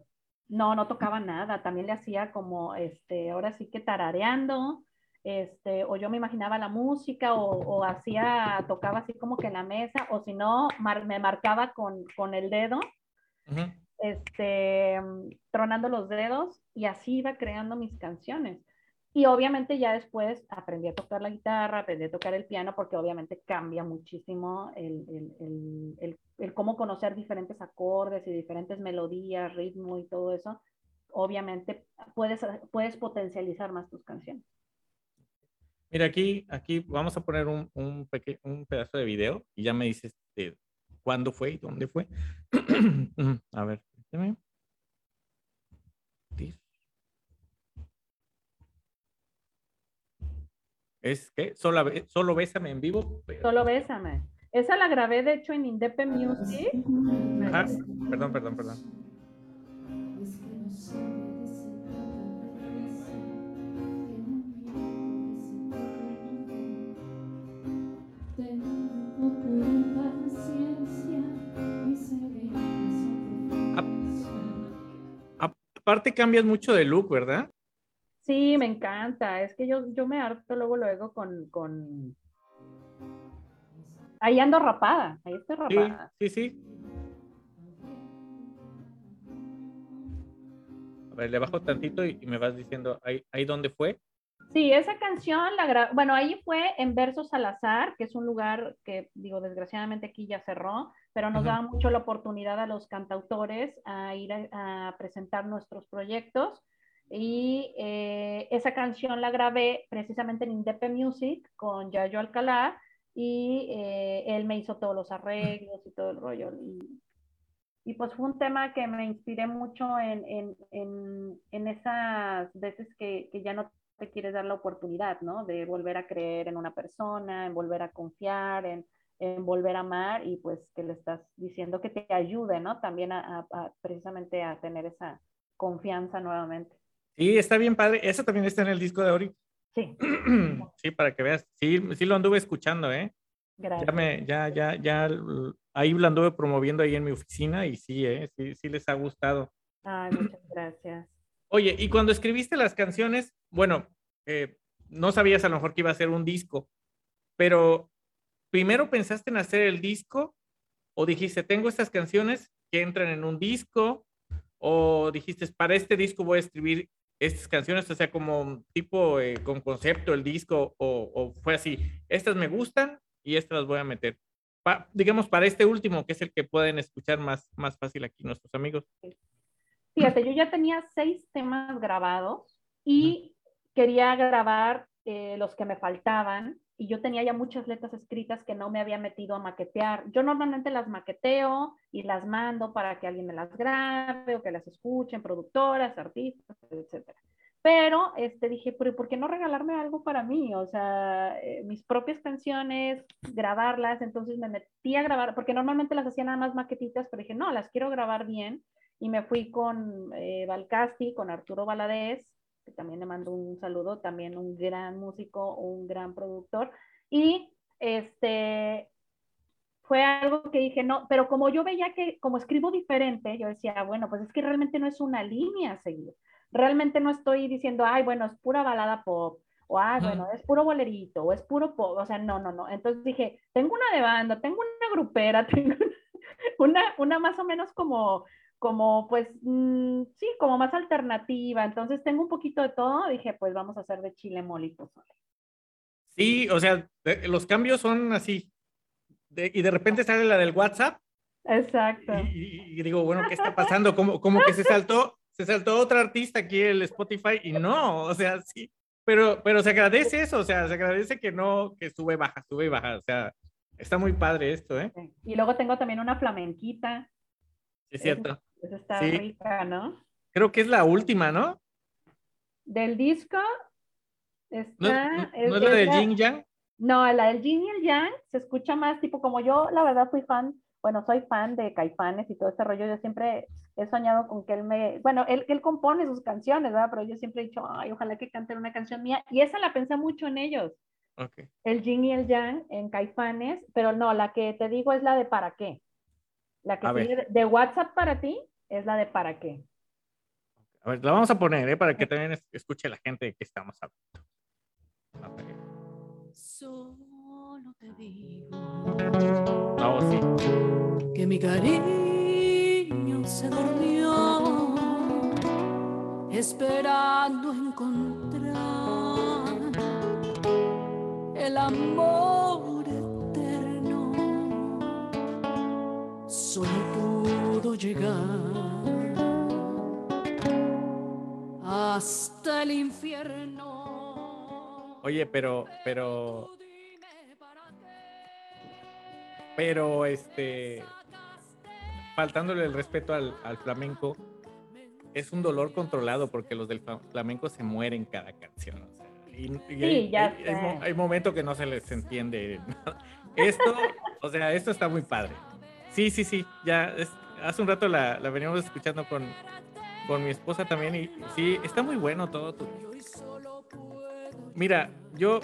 No, no tocaba nada. También le hacía como, este, ahora sí que tarareando, este, o yo me imaginaba la música, o, o hacía, tocaba así como que en la mesa, o si no, mar- me marcaba con, con el dedo, este, tronando los dedos, y así iba creando mis canciones. Y obviamente ya después aprendí a tocar la guitarra, aprendí a tocar el piano, porque obviamente cambia muchísimo el, el, el, el, cómo conocer diferentes acordes y diferentes melodías, ritmo y todo eso. Obviamente puedes, puedes potencializar más tus canciones. Mira, aquí, aquí vamos a poner un, un, peque- un pedazo de video y ya me dices de cuándo fue y dónde fue. a ver, permíteme. ¿Es que Solo, solo bésame en vivo. pero- Solo bésame. Esa la grabé, de hecho, en Indepe Music. Ah, perdón, perdón, perdón. Aparte cambias mucho de look, ¿verdad? Sí, me encanta. Es que yo, yo me harto luego, luego con, con... Ahí ando rapada. Ahí estoy rapada. sí, sí. A ver, le bajo tantito y, y me vas diciendo ahí, ahí dónde fue. Sí, esa canción la gra- bueno, ahí fue en Versos al Azar, que es un lugar que, digo, desgraciadamente aquí ya cerró, pero nos daba mucho la oportunidad a los cantautores a ir a, a presentar nuestros proyectos. Y eh, esa canción la grabé precisamente en Indepe Music con Yayo Alcalá y eh, él me hizo todos los arreglos y todo el rollo. Y, y pues fue un tema que me inspiré mucho en, en, en, en esas veces que, que ya no te quieres dar la oportunidad, ¿no? De volver a creer en una persona, en volver a confiar, en, volver a amar y pues que le estás diciendo que te ayude, ¿no? También a, a- a precisamente a tener esa confianza nuevamente. Sí, está bien padre. Eso también está en el disco de Ori. Sí, Sí, para que veas. Sí, sí lo anduve escuchando, ¿eh? gracias. Ya me, ya, ya, ya, ahí lo anduve promoviendo ahí en mi oficina y sí, ¿eh? Sí, sí les ha gustado. Ay, muchas gracias. Oye, y cuando escribiste las canciones, bueno, eh, no sabías a lo mejor que iba a ser un disco, pero primero pensaste en hacer el disco o dijiste, tengo estas canciones que entran en un disco o dijiste, para este disco voy a escribir estas canciones, o sea, como tipo eh, con concepto el disco o, o fue así, estas me gustan y estas las voy a meter. Pa- digamos, para este último, que es el que pueden escuchar más, más fácil aquí nuestros amigos. Fíjate, yo ya tenía seis temas grabados y quería grabar eh, los que me faltaban y yo tenía ya muchas letras escritas que no me había metido a maquetear. Yo normalmente las maqueteo y las mando para que alguien me las grabe o que las escuchen, productoras, artistas, etcétera. Pero este, dije, pero ¿por qué no regalarme algo para mí? O sea, eh, mis propias canciones, grabarlas. Entonces me metí a grabar, porque normalmente las hacía nada más maquetitas, pero dije, no, las quiero grabar bien y me fui con eh, Valcasti, con Arturo Valadez, que también le mando un saludo, también un gran músico, un gran productor, y este fue algo que dije, no, pero como yo veía que como escribo diferente, yo decía, bueno, pues es que realmente no es una línea a seguir, realmente no estoy diciendo, ay, bueno, es pura balada pop, o ay, bueno, es puro bolerito, o es puro pop, o sea, no, no, no, entonces dije, tengo una de banda, tengo una grupera, tengo una, una más o menos como como pues mm, sí, como más alternativa. Entonces tengo un poquito de todo. Dije, pues vamos a hacer de chile mole y pozole. Sí, o sea, de- los cambios son así. De- y de repente sale la del WhatsApp Exacto. y, y- digo, bueno, ¿qué está pasando? Como, como que se saltó, se saltó otra artista aquí el Spotify y no, o sea, sí. Pero, pero se agradece eso, o sea, se agradece que no, que sube baja, sube y baja, o sea, está muy padre esto, ¿eh? Y luego tengo también una flamenquita. Sí, es cierto. Esa está Sí. rica, ¿no? Creo que es la última, ¿no? Del disco ¿No, está. no- es- no es la es de la- Jin Yang? No, la del Yin y el Yang se escucha más tipo como yo, la verdad, fui fan, bueno, soy fan de Caifanes y todo este rollo. Yo siempre he soñado con que él me, bueno, él, él compone sus canciones, ¿verdad? Pero yo siempre he dicho, ay, ojalá que canten una canción mía. Y esa la pensé mucho en ellos, el Yin y el Yang en Caifanes, pero no, la que te digo es la de para qué. La que sigue de- de WhatsApp para ti es la de para qué. A ver, la vamos a poner, ¿eh? Para que también es- escuche la gente de qué estamos hablando. Solo te digo No, sí. que mi cariño se durmió esperando encontrar el amor Solo pudo llegar hasta el infierno. Oye, pero, pero, pero, este, faltándole el respeto al, al flamenco, es un dolor controlado porque los del fla- flamenco se mueren cada canción. o sea, y, y Sí, hay, ya hay- hay hay momentos que no se les entiende. Esto, o sea, esto está muy padre. Sí, sí, sí. Ya es- hace un rato la, la veníamos escuchando con, con mi esposa también y sí, está muy bueno todo. tu- Mira, yo,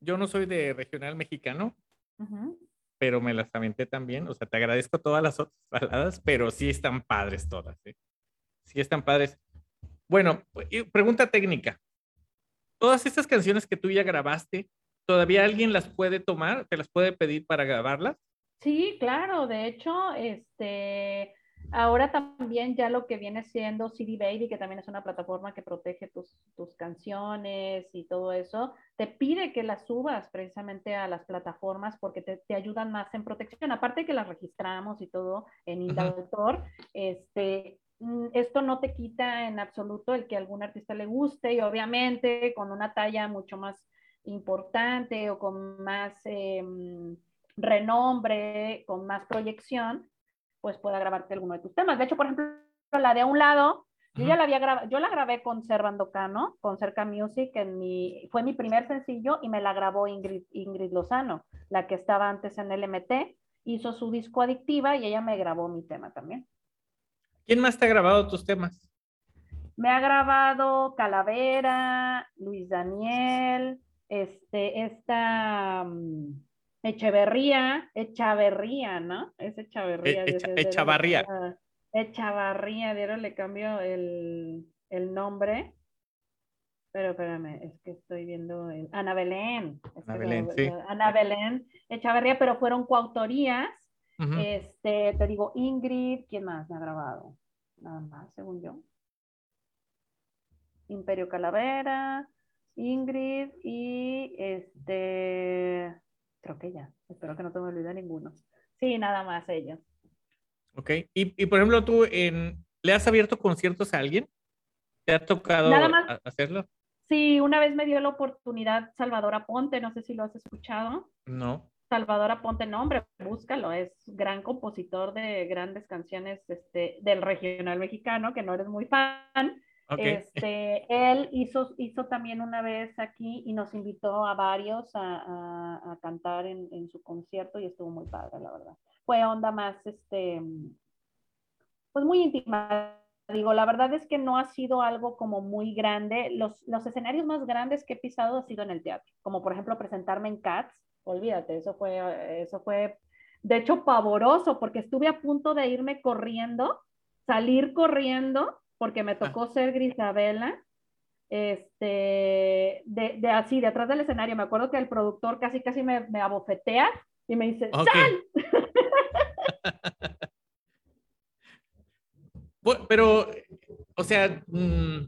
yo no soy de regional mexicano, pero me las aventé también. O sea, te agradezco todas las otras baladas, pero sí están padres todas. ¿eh? Sí están padres. Bueno, pregunta técnica. Todas estas canciones que tú ya grabaste, ¿todavía alguien las puede tomar? ¿Te las puede pedir para grabarlas? Sí, claro, de hecho, este, ahora también ya lo que viene siendo CD Baby, que también es una plataforma que protege tus, tus canciones y todo eso, te pide que las subas precisamente a las plataformas porque te, te ayudan más en protección. Aparte que las registramos y todo en Indautor, este, mm, esto no te quita en absoluto el que a algún artista le guste y obviamente con una talla mucho más importante o con más... em, renombre, con más proyección, pues pueda grabarte alguno de tus temas. De hecho, por ejemplo, la de a un lado, yo ya la había grabado, yo la grabé con Servando Cano, con Cerca Music, en mi, fue mi primer sencillo y me la grabó Ingrid, Ingrid Lozano, la que estaba antes en LMT, hizo su disco Adictiva y ella me grabó mi tema también. ¿Quién más te ha grabado tus temas? Me ha grabado Calavera, Luis Daniel, este, esta um, Echeverría, Echaverría, ¿no? Es Echaverría. E- Echa- de- de- Echavarría. Echavarría, dieron le cambio el, el nombre. Pero espérame, es que estoy viendo el, Ana Belén. es Ana Belén, sí. Ana Belén, Echavarría, pero fueron coautorías. Este, te digo, Ingrid, ¿quién más me ha grabado? Nada más, según yo. Imperio Calavera, Ingrid y este, creo que ya. Espero que no te me olvide ninguno. Sí, nada más ellos. Ok. Y, y, por ejemplo, tú en, ¿le has abierto conciertos a alguien? ¿Te ha tocado Nada más. a- hacerlo? Sí, una vez me dio la oportunidad Salvador Aponte, no sé si lo has escuchado. No. Salvador Aponte, no, hombre, búscalo, es gran compositor de grandes canciones este, del regional mexicano, que no eres muy fan. Ok. Este, él hizo, hizo también una vez aquí y nos invitó a varios a, a- a cantar en, en su concierto y estuvo muy padre, la verdad. Fue onda más, este, pues muy íntima. Digo, la verdad es que no ha sido algo como muy grande. Los, los escenarios más grandes que he pisado ha sido en el teatro, como por ejemplo presentarme en Cats. Olvídate, eso fue, eso fue, de hecho, pavoroso, porque estuve a punto de irme corriendo, salir corriendo, porque me tocó ser Grisabela, este, de, de así, de atrás del escenario. Me acuerdo que el productor casi, casi me, me abofetea y me dice. ¡sal! Pero, o sea, mm,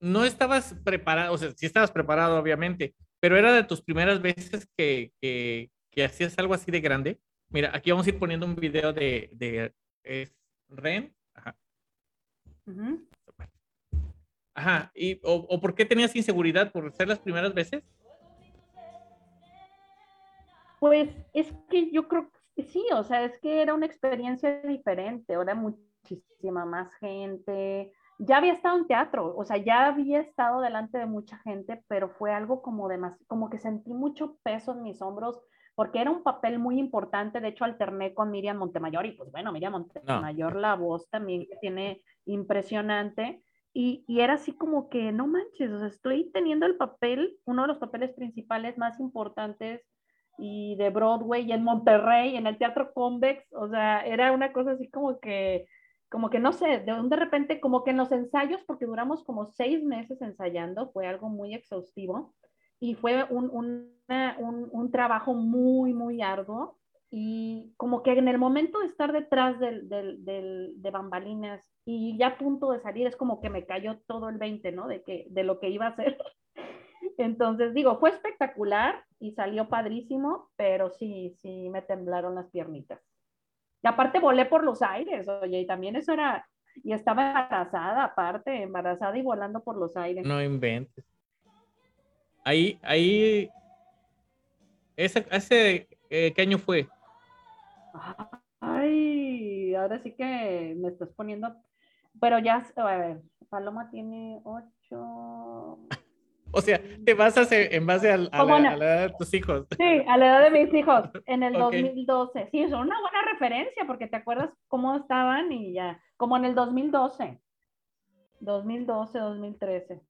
no estabas preparado, o sea, sí estabas preparado, obviamente, pero era de tus primeras veces que, que, que hacías algo así de grande. Mira, aquí vamos a ir poniendo un video de, de Ren. Ujú. Ajá. Y, o, ¿O por qué tenías inseguridad por ser las primeras veces? Pues es que yo creo que sí, o sea, es que era una experiencia diferente, ahora muchísima más gente. Ya había estado en teatro, o sea, ya había estado delante de mucha gente, pero fue algo como de más, como que sentí mucho peso en mis hombros, porque era un papel muy importante. De hecho, alterné con Miriam Montemayor, y pues bueno, Miriam Montemayor, la voz también que tiene impresionante. Y, y, era así como que, no manches, o sea, estoy teniendo el papel, uno de los papeles principales más importantes y de Broadway y en Monterrey, en el Teatro Convex, o sea, era una cosa así como que, como que no sé, de, de repente, como que en los ensayos, porque duramos como seis meses ensayando, fue algo muy exhaustivo y fue un, un, trabajo muy, muy arduo. Y como que en el momento de estar detrás del, del, del, de bambalinas y ya a punto de salir, es como que me cayó todo el 20, ¿no? De, que, de lo que iba a hacer. Entonces, digo, fue espectacular y salió padrísimo, pero sí, sí me temblaron las piernitas. Y aparte volé por los aires, oye, y también eso era, y estaba embarazada, aparte, embarazada y volando por los aires. No inventes. Ahí, ahí, ese, ese eh, ¿qué año fue? Ay, ahora sí que me estás poniendo, pero ya, a ver, Paloma tiene ocho. O sea, te basas en base a, a, la, a, la, edad de tus hijos. Sí, a la edad de mis hijos, en el okay. 2012. Sí, es una buena referencia porque te acuerdas cómo estaban y ya, como en el 2012. 2012, 2013.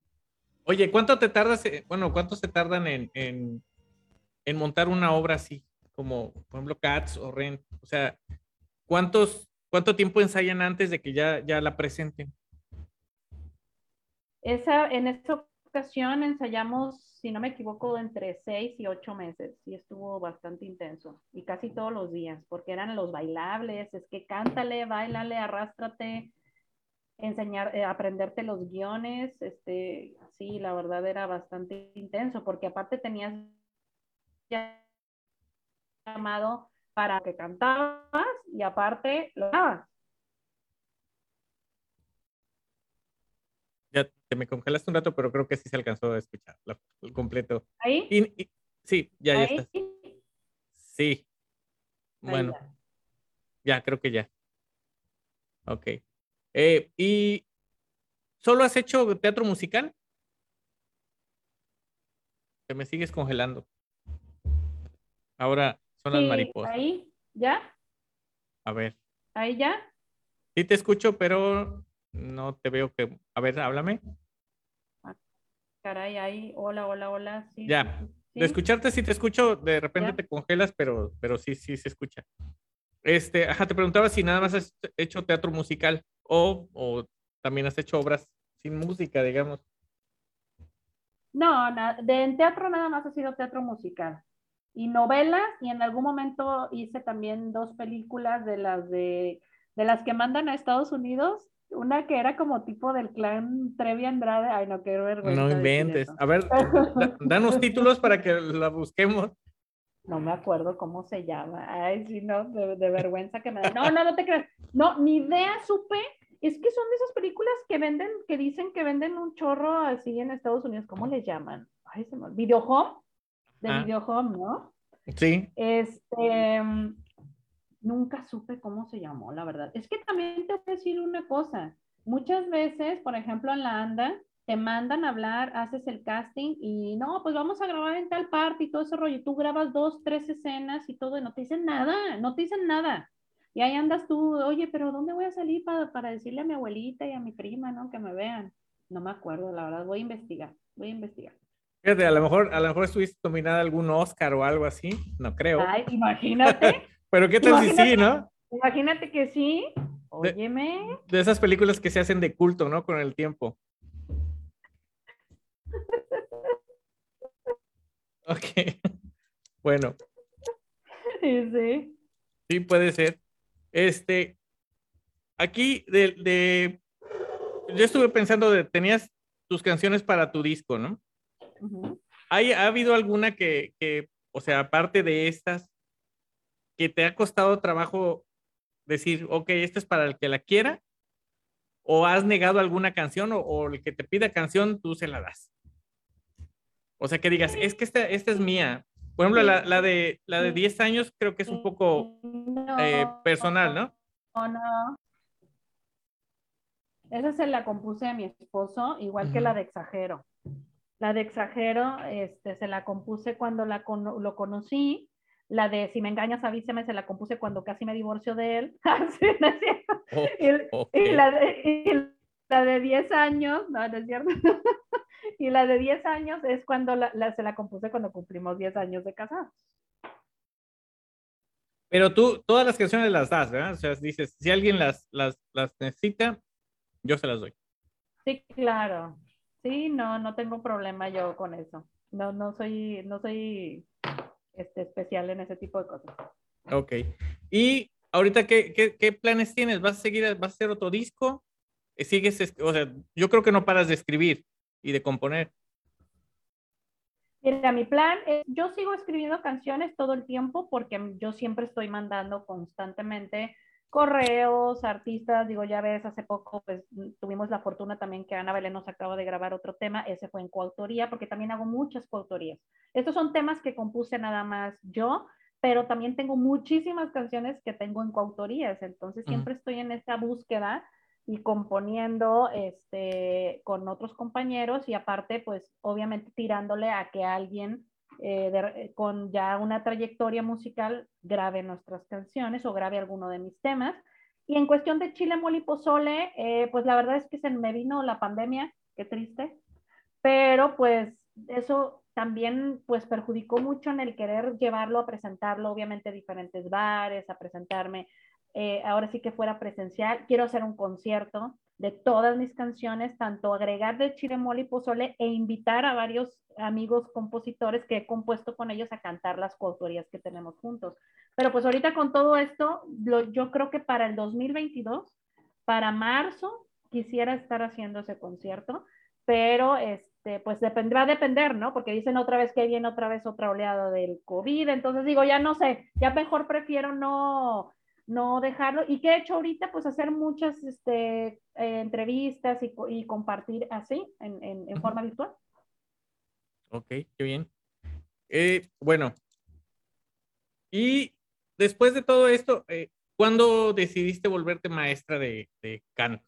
Oye, ¿cuánto te tardas, bueno, cuánto se tardan en, en, en montar una obra así, como por ejemplo Cats o Rent? O sea, ¿cuántos, ¿cuánto tiempo ensayan antes de que ya, ya la presenten? Esa, en esta ocasión ensayamos, si no me equivoco, entre seis y ocho meses y estuvo bastante intenso y casi todos los días porque eran los bailables, es que cántale, bailale, arrástrate, enseñar, eh, aprenderte los guiones, este, sí, la verdad era bastante intenso porque aparte tenías llamado para que cantabas y aparte lo dabas. Ya te me congelaste un rato, pero creo que sí se alcanzó a escuchar la, el completo. ¿Ahí? Y, y, sí, ya, ya está. Sí. Bueno. Ya. ya. creo que ya. Ok. Eh, ¿Y solo has hecho teatro musical? Te me sigues congelando. Ahora son sí, las mariposas. Ahí, ¿ya? A ver. Ahí ya. Sí te escucho, pero no te veo que. A ver, háblame. Caray, ahí, hola, hola, hola. Sí, ya. sí, De escucharte sí te escucho, de repente ¿Ya? te congelas, pero, pero sí, sí se escucha. Este, ajá, te preguntaba si nada más has hecho teatro musical o, o también has hecho obras sin música, digamos. No, na, de, en teatro nada más ha sido teatro musical. Y novelas, y en algún momento hice también dos películas de las de, de las que mandan a Estados Unidos, una que era como tipo del clan Trevi Andrade. Ay, no, qué vergüenza. No inventes. A ver, danos títulos para que la busquemos. No me acuerdo cómo se llama. Ay, sí, no, de, de vergüenza que me da. No, no, no te creas. No, ni idea supe. Es que son de esas películas que venden, que dicen que venden un chorro así en Estados Unidos. ¿Cómo le llaman? Ay, se me... Video Home. De ah. Video Home, ¿no? Sí. Este, nunca supe cómo se llamó, la verdad. Es que también te voy a decir una cosa. Muchas veces, por ejemplo, en la ANDA, te mandan a hablar, haces el casting y no, pues vamos a grabar en tal parte y todo ese rollo. Tú grabas dos, tres escenas y todo y no te dicen nada, no te dicen nada. Y ahí andas tú, oye, pero ¿dónde voy a salir para, para decirle a mi abuelita y a mi prima, ¿no? Que me vean. No me acuerdo, la verdad, voy a investigar, voy a investigar. Fíjate, a lo mejor, a lo mejor estuviste nominada a algún Oscar o algo así, no creo. Ay, imagínate. pero qué tal si sí, ¿no? Imagínate que sí. Óyeme. De, de, esas películas que se hacen de culto, ¿no? Con el tiempo. ok. Bueno. Sí, sí. Sí, puede ser. Este, aquí de, de, yo estuve pensando de, tenías tus canciones para tu disco, ¿no? Uh -huh. ¿Hay, ¿Ha habido alguna que, que, o sea, aparte de estas, que te ha costado trabajo decir, ok, esta es para el que la quiera? ¿O has negado alguna canción o, o el que te pida canción, tú se la das? O sea, que digas, es que esta, esta es mía. Por ejemplo, la, la, de, la de 10 años creo que es un poco no, eh, personal, ¿no? No, no. Esa se la compuse a mi esposo, igual uh -huh. que la de Exagero. La de Exagero este, se la compuse cuando la con lo conocí. La de Si me engañas, avísame, se la compuse cuando casi me divorcio de él. ¿Sí, no es cierto? Oh, y, okay. y, la de, y, la de 10 años, no, no es cierto. y la de 10 años es cuando la, la, se la compuse cuando cumplimos 10 años de casados. Pero tú, todas las canciones las das, ¿verdad? O sea, dices, si alguien las, las, las necesita, yo se las doy. Sí, claro. Sí, no, no tengo problema yo con eso. No, no soy, no soy este, especial en ese tipo de cosas. Ok. Y ahorita, ¿qué, qué, qué planes tienes? ¿Vas a seguir, vas a hacer otro disco? ¿Sigues, es- o sea, yo creo que no paras de escribir y de componer. Mira, mi plan es, yo sigo escribiendo canciones todo el tiempo porque yo siempre estoy mandando constantemente correos, artistas, digo, ya ves, hace poco pues tuvimos la fortuna también que Ana Belén nos acaba de grabar otro tema, ese fue en coautoría, porque también hago muchas coautorías. Estos son temas que compuse nada más yo, pero también tengo muchísimas canciones que tengo en coautorías, entonces siempre estoy en esta búsqueda y componiendo este, con otros compañeros y aparte, pues obviamente tirándole a que alguien eh, con ya una trayectoria musical grabe nuestras canciones o grabe alguno de mis temas. Y en cuestión de chile, mole eh, pues la verdad es que se me vino la pandemia, qué triste, pero pues eso también pues perjudicó mucho en el querer llevarlo a presentarlo, obviamente a diferentes bares, a presentarme eh, ahora sí que fuera presencial. Quiero hacer un concierto de todas mis canciones, tanto agregar de chile, mole y pozole e invitar a varios amigos compositores que he compuesto con ellos a cantar las coautorías que tenemos juntos. Pero pues ahorita con todo esto, lo, yo creo que para el 2022, para marzo, quisiera estar haciendo ese concierto, pero este, pues dependerá depender, ¿no? Porque dicen otra vez que viene otra vez otra oleada del COVID, entonces digo, ya no sé, ya mejor prefiero no, no dejarlo. ¿Y qué he hecho ahorita? Pues hacer muchas este, eh, entrevistas y, y, compartir así, en, en, en forma virtual. Ok, qué bien. Eh, bueno, y después de todo esto, eh, ¿cuándo decidiste volverte maestra de, de canto?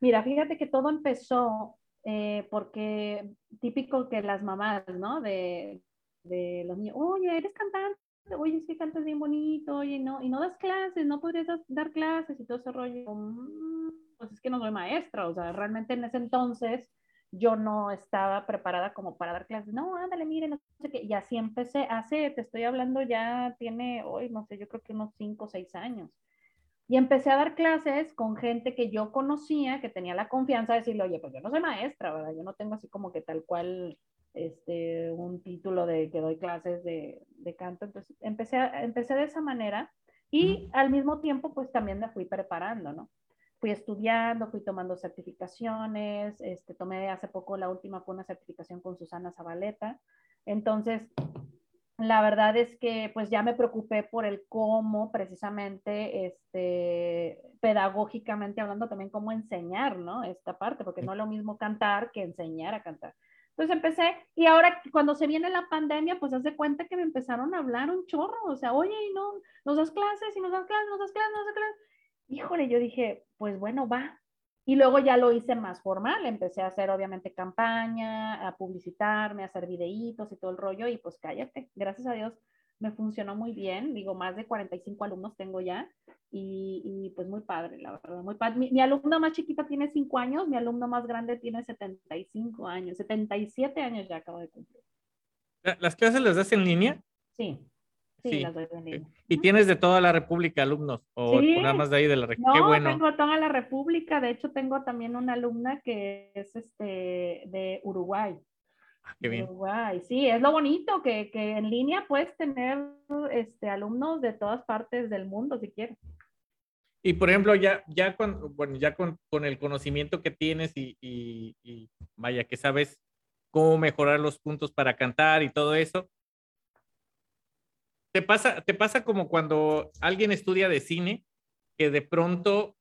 Mira, fíjate que todo empezó eh, porque típico que las mamás, ¿no? De, de los niños, oye, eres cantante, oye, es que cantas bien bonito, oye, no, y no das clases, no podrías dar clases y todo ese rollo. Mm, pues es que no soy maestra, o sea, realmente en ese entonces yo no estaba preparada como para dar clases. No, ándale, mire, no sé qué. Y así empecé, hace, te estoy hablando, ya tiene, hoy, no sé, yo creo que unos 5 o 6 años. Y empecé a dar clases con gente que yo conocía, que tenía la confianza de decirle, oye, pues yo no soy maestra, ¿verdad? Yo no tengo así como que tal cual este, un título de que doy clases de, de canto. Entonces empecé, empecé de esa manera y al mismo tiempo pues también me fui preparando, ¿no? Fui estudiando, fui tomando certificaciones, este, tomé hace poco la última fue una certificación con Susana Zabaleta. Entonces, la verdad es que pues ya me preocupé por el cómo precisamente, este, pedagógicamente hablando también cómo enseñar, ¿no? Esta parte, porque no es lo mismo cantar que enseñar a cantar. Entonces empecé, y ahora cuando se viene la pandemia, pues hace cuenta que me empezaron a hablar un chorro, o sea, oye, y no, nos das clases, y nos das clases, nos das clases, nos das clases. Híjole, yo dije, pues bueno, va, y luego ya lo hice más formal, empecé a hacer obviamente campaña, a publicitarme, a hacer videitos y todo el rollo y pues cállate, gracias a Dios me funcionó muy bien, digo, más de 45 alumnos tengo ya y, y pues muy padre, la verdad, muy padre. Mi, mi, alumno más chiquita tiene 5 años, mi alumno más grande tiene 75 años, 77 años ya acabo de cumplir. ¿Las clases las das en línea? Sí. Sí, sí, las doy en línea. ¿Y tienes de toda la República alumnos? ¿O sí. nada más de ahí de la República? No, Qué bueno. tengo toda la República. De hecho, tengo también una alumna que es este, de Uruguay. Ah, qué bien. Uruguay, sí, es lo bonito que, que, en línea puedes tener este, alumnos de todas partes del mundo, si quieres. Y por ejemplo, ya, ya, con, bueno, ya con, con el conocimiento que tienes y, y, y vaya, que sabes cómo mejorar los puntos para cantar y todo eso, te pasa, te pasa como cuando alguien estudia de cine, que de pronto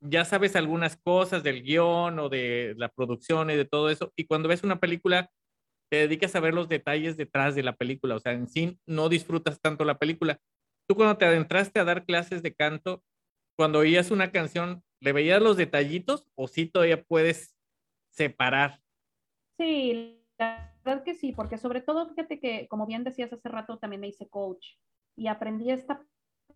ya sabes algunas cosas del guion o de la producción y de todo eso, y cuando ves una película, te dedicas a ver los detalles detrás de la película, o sea, en sí no disfrutas tanto la película. Tú cuando te adentraste a dar clases de canto, cuando oías una canción, ¿le veías los detallitos o sí todavía puedes separar? Sí, la verdad que sí, porque sobre todo, fíjate que, como bien decías hace rato, también me hice coach y aprendí esta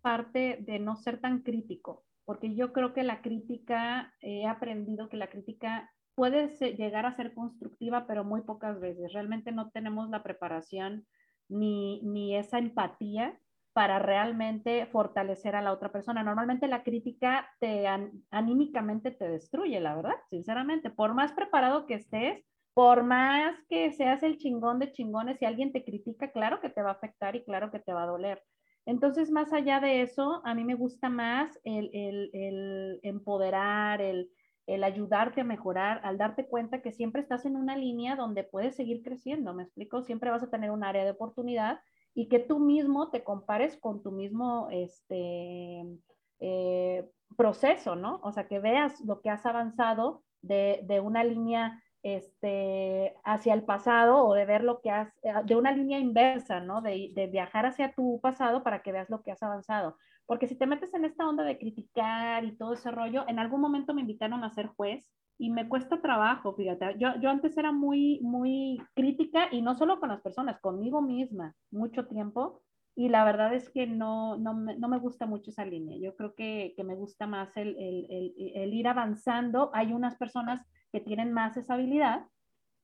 parte de no ser tan crítico, porque yo creo que la crítica, he aprendido que la crítica puede llegar a ser constructiva, pero muy pocas veces. Realmente no tenemos la preparación ni, ni esa empatía para realmente fortalecer a la otra persona. Normalmente la crítica te anímicamente te destruye, la verdad, sinceramente. Por más preparado que estés, por más que seas el chingón de chingones, si alguien te critica, claro que te va a afectar y claro que te va a doler. Entonces, más allá de eso, a mí me gusta más el, el empoderar, el, el ayudarte a mejorar, al darte cuenta que siempre estás en una línea donde puedes seguir creciendo, ¿me explico? Siempre vas a tener un área de oportunidad y que tú mismo te compares con tu mismo este, eh, proceso, ¿no? O sea, que veas lo que has avanzado de, de una línea este, hacia el pasado o de ver lo que has, eh, de una línea inversa, ¿no? De, de, viajar hacia tu pasado para que veas lo que has avanzado. Porque si te metes en esta onda de criticar y todo ese rollo, en algún momento me invitaron a ser juez y me cuesta trabajo, fíjate. Yo, yo antes era muy, muy crítica y no solo con las personas, conmigo misma, mucho tiempo. Y la verdad es que no, no, no me gusta mucho esa línea. Yo creo que, que me gusta más el, el, el, el ir avanzando. Hay unas personas que tienen más esa habilidad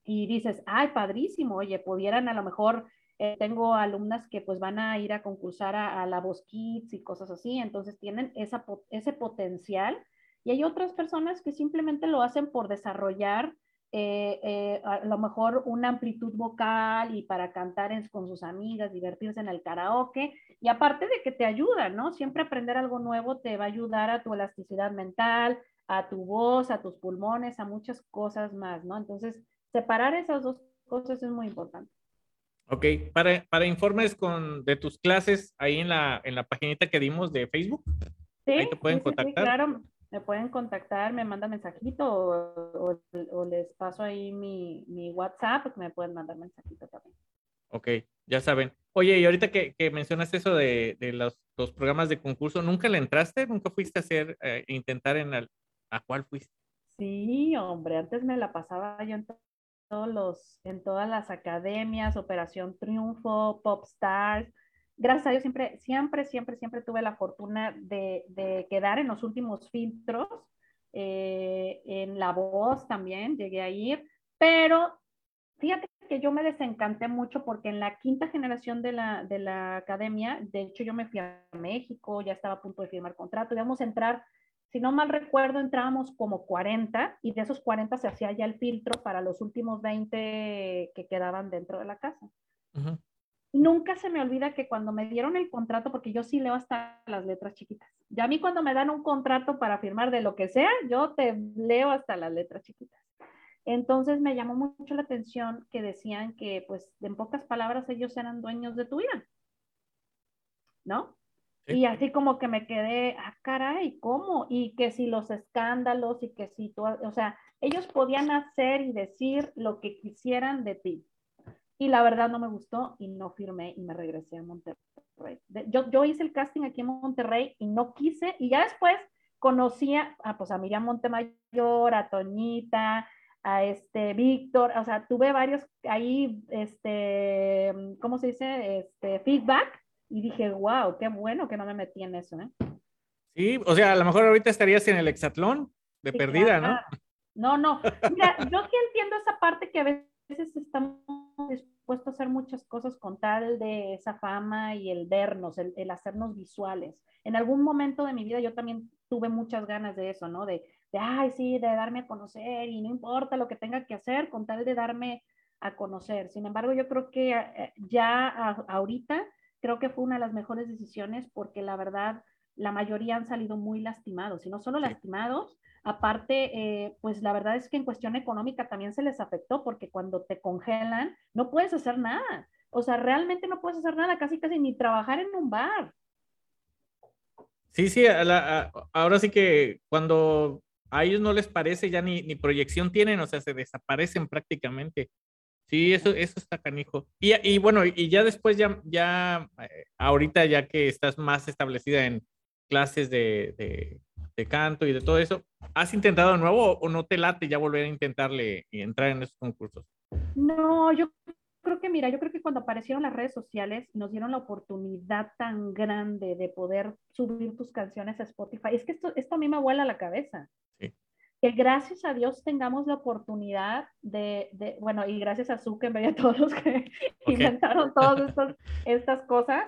y dices, ay, padrísimo, oye, pudieran a lo mejor eh, tengo alumnas que pues van a ir a concursar a, la Voz Kids y cosas así, entonces tienen esa, ese potencial. Y hay otras personas que simplemente lo hacen por desarrollar eh, eh, a lo mejor una amplitud vocal y para cantar con sus amigas, divertirse en el karaoke. Y aparte de que te ayuda, ¿no? Siempre aprender algo nuevo te va a ayudar a tu elasticidad mental, a tu voz, a tus pulmones, a muchas cosas más, ¿no? Entonces, separar esas dos cosas es muy importante. Ok, para, para informes con, de tus clases ahí en la, en la paginita que dimos de Facebook. Sí, ahí te pueden contactar. Sí, claro, me pueden contactar, me mandan mensajito o, o, les paso ahí mi, mi, WhatsApp, me pueden mandar mensajito también. Ok, ya saben. Oye, y ahorita que, que mencionaste eso de, de los, los, programas de concurso, ¿nunca le entraste? ¿Nunca fuiste a hacer, eh, intentar en el, a cuál fuiste? Sí, hombre, antes me la pasaba yo en todos los, en todas las academias, Operación Triunfo, Pop Stars. Gracias a Dios siempre, siempre, siempre, siempre tuve la fortuna de, de quedar en los últimos filtros. Eh, en La Voz también llegué a ir, pero fíjate que yo me desencanté mucho porque en la quinta generación de la, de la academia, de hecho yo me fui a México, ya estaba a punto de firmar contrato, íbamos a entrar si no mal recuerdo, entrábamos como 40 y de esos 40 se hacía ya el filtro para los últimos 20 que quedaban dentro de la casa. Nunca se me olvida que cuando me dieron el contrato, porque yo sí leo hasta las letras chiquitas, ya a mí cuando me dan un contrato para firmar de lo que sea, yo te leo hasta las letras chiquitas. Entonces me llamó mucho la atención que decían que, pues, en pocas palabras, ellos eran dueños de tu vida. ¿No? Y así como que me quedé, ah, caray, ¿cómo? Y que si los escándalos y que si tú, o sea, ellos podían hacer y decir lo que quisieran de ti. Y la verdad no me gustó y no firmé y me regresé a Monterrey. Yo, yo hice el casting aquí en Monterrey y no quise, y ya después conocía a, pues, a Miriam Montemayor, a Toñita, a este Víctor, o sea, tuve varios ahí, este, ¿cómo se dice? Este, feedback y dije, wow, qué bueno que no me metí en eso, ¿eh? Sí, o sea, a lo mejor ahorita estarías en el hexatlón de perdida, ¿no? No, no. Mira, yo sí entiendo esa parte que a veces estamos dispuestos a hacer muchas cosas con tal de esa fama y el vernos, el, el, hacernos visuales. En algún momento de mi vida yo también tuve muchas ganas de eso, ¿no? De, de, ay, sí, de darme a conocer y no importa lo que tenga que hacer con tal de darme a conocer. Sin embargo, yo creo que eh, ya ahorita creo que fue una de las mejores decisiones porque la verdad la mayoría han salido muy lastimados y no solo lastimados, aparte, eh, pues la verdad es que en cuestión económica también se les afectó porque cuando te congelan no puedes hacer nada. O sea, realmente no puedes hacer nada, casi casi ni trabajar en un bar. Sí, sí, ahora sí que cuando a ellos no les parece ya ni, ni proyección tienen, o sea, se desaparecen prácticamente. Sí, eso, eso está canijo. Y, y bueno, y ya después, ya, ya, eh, ahorita ya que estás más establecida en clases de, de, de, canto y de todo eso, ¿has intentado de nuevo o no te late ya volver a intentarle y entrar en esos concursos? No, yo creo que, mira, yo creo que cuando aparecieron las redes sociales nos dieron la oportunidad tan grande de poder subir tus canciones a Spotify. Es que esto, esto a mí me vuela la cabeza. Sí que gracias a Dios tengamos la oportunidad de, de bueno, y gracias a Zuckerberg y a todos los que inventaron todas estas, estas cosas,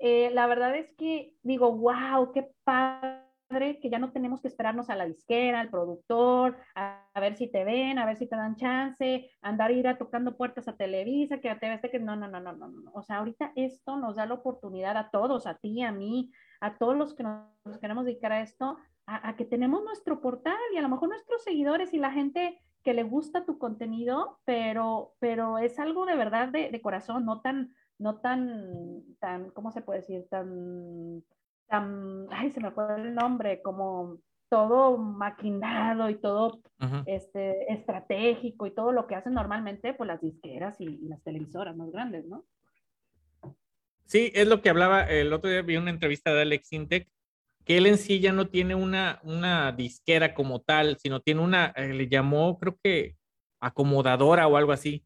eh, la verdad es que digo, wow, qué padre que ya no tenemos que esperarnos a la disquera, al productor, a, ver si te ven, a ver si te dan chance, andar ir a tocando puertas a Televisa, que a TV, que no, no, no, no, no, no. O sea, ahorita esto nos da la oportunidad a todos, a ti, a mí, a todos los que nos, queremos dedicar a esto, a, que tenemos nuestro portal y a lo mejor nuestros seguidores y la gente que le gusta tu contenido, pero, pero es algo de verdad de, de corazón, no tan no tan, tan, ¿cómo se puede decir? Tan, tan, ay, se me fue el nombre, como todo maquinado y todo este, estratégico y todo lo que hacen normalmente pues las disqueras y, las televisoras más grandes, ¿no? Sí, es lo que hablaba, el otro día vi una entrevista de Alex Intec, que él en sí ya no tiene una, una disquera como tal, sino tiene una, eh, le llamó, creo que acomodadora o algo así,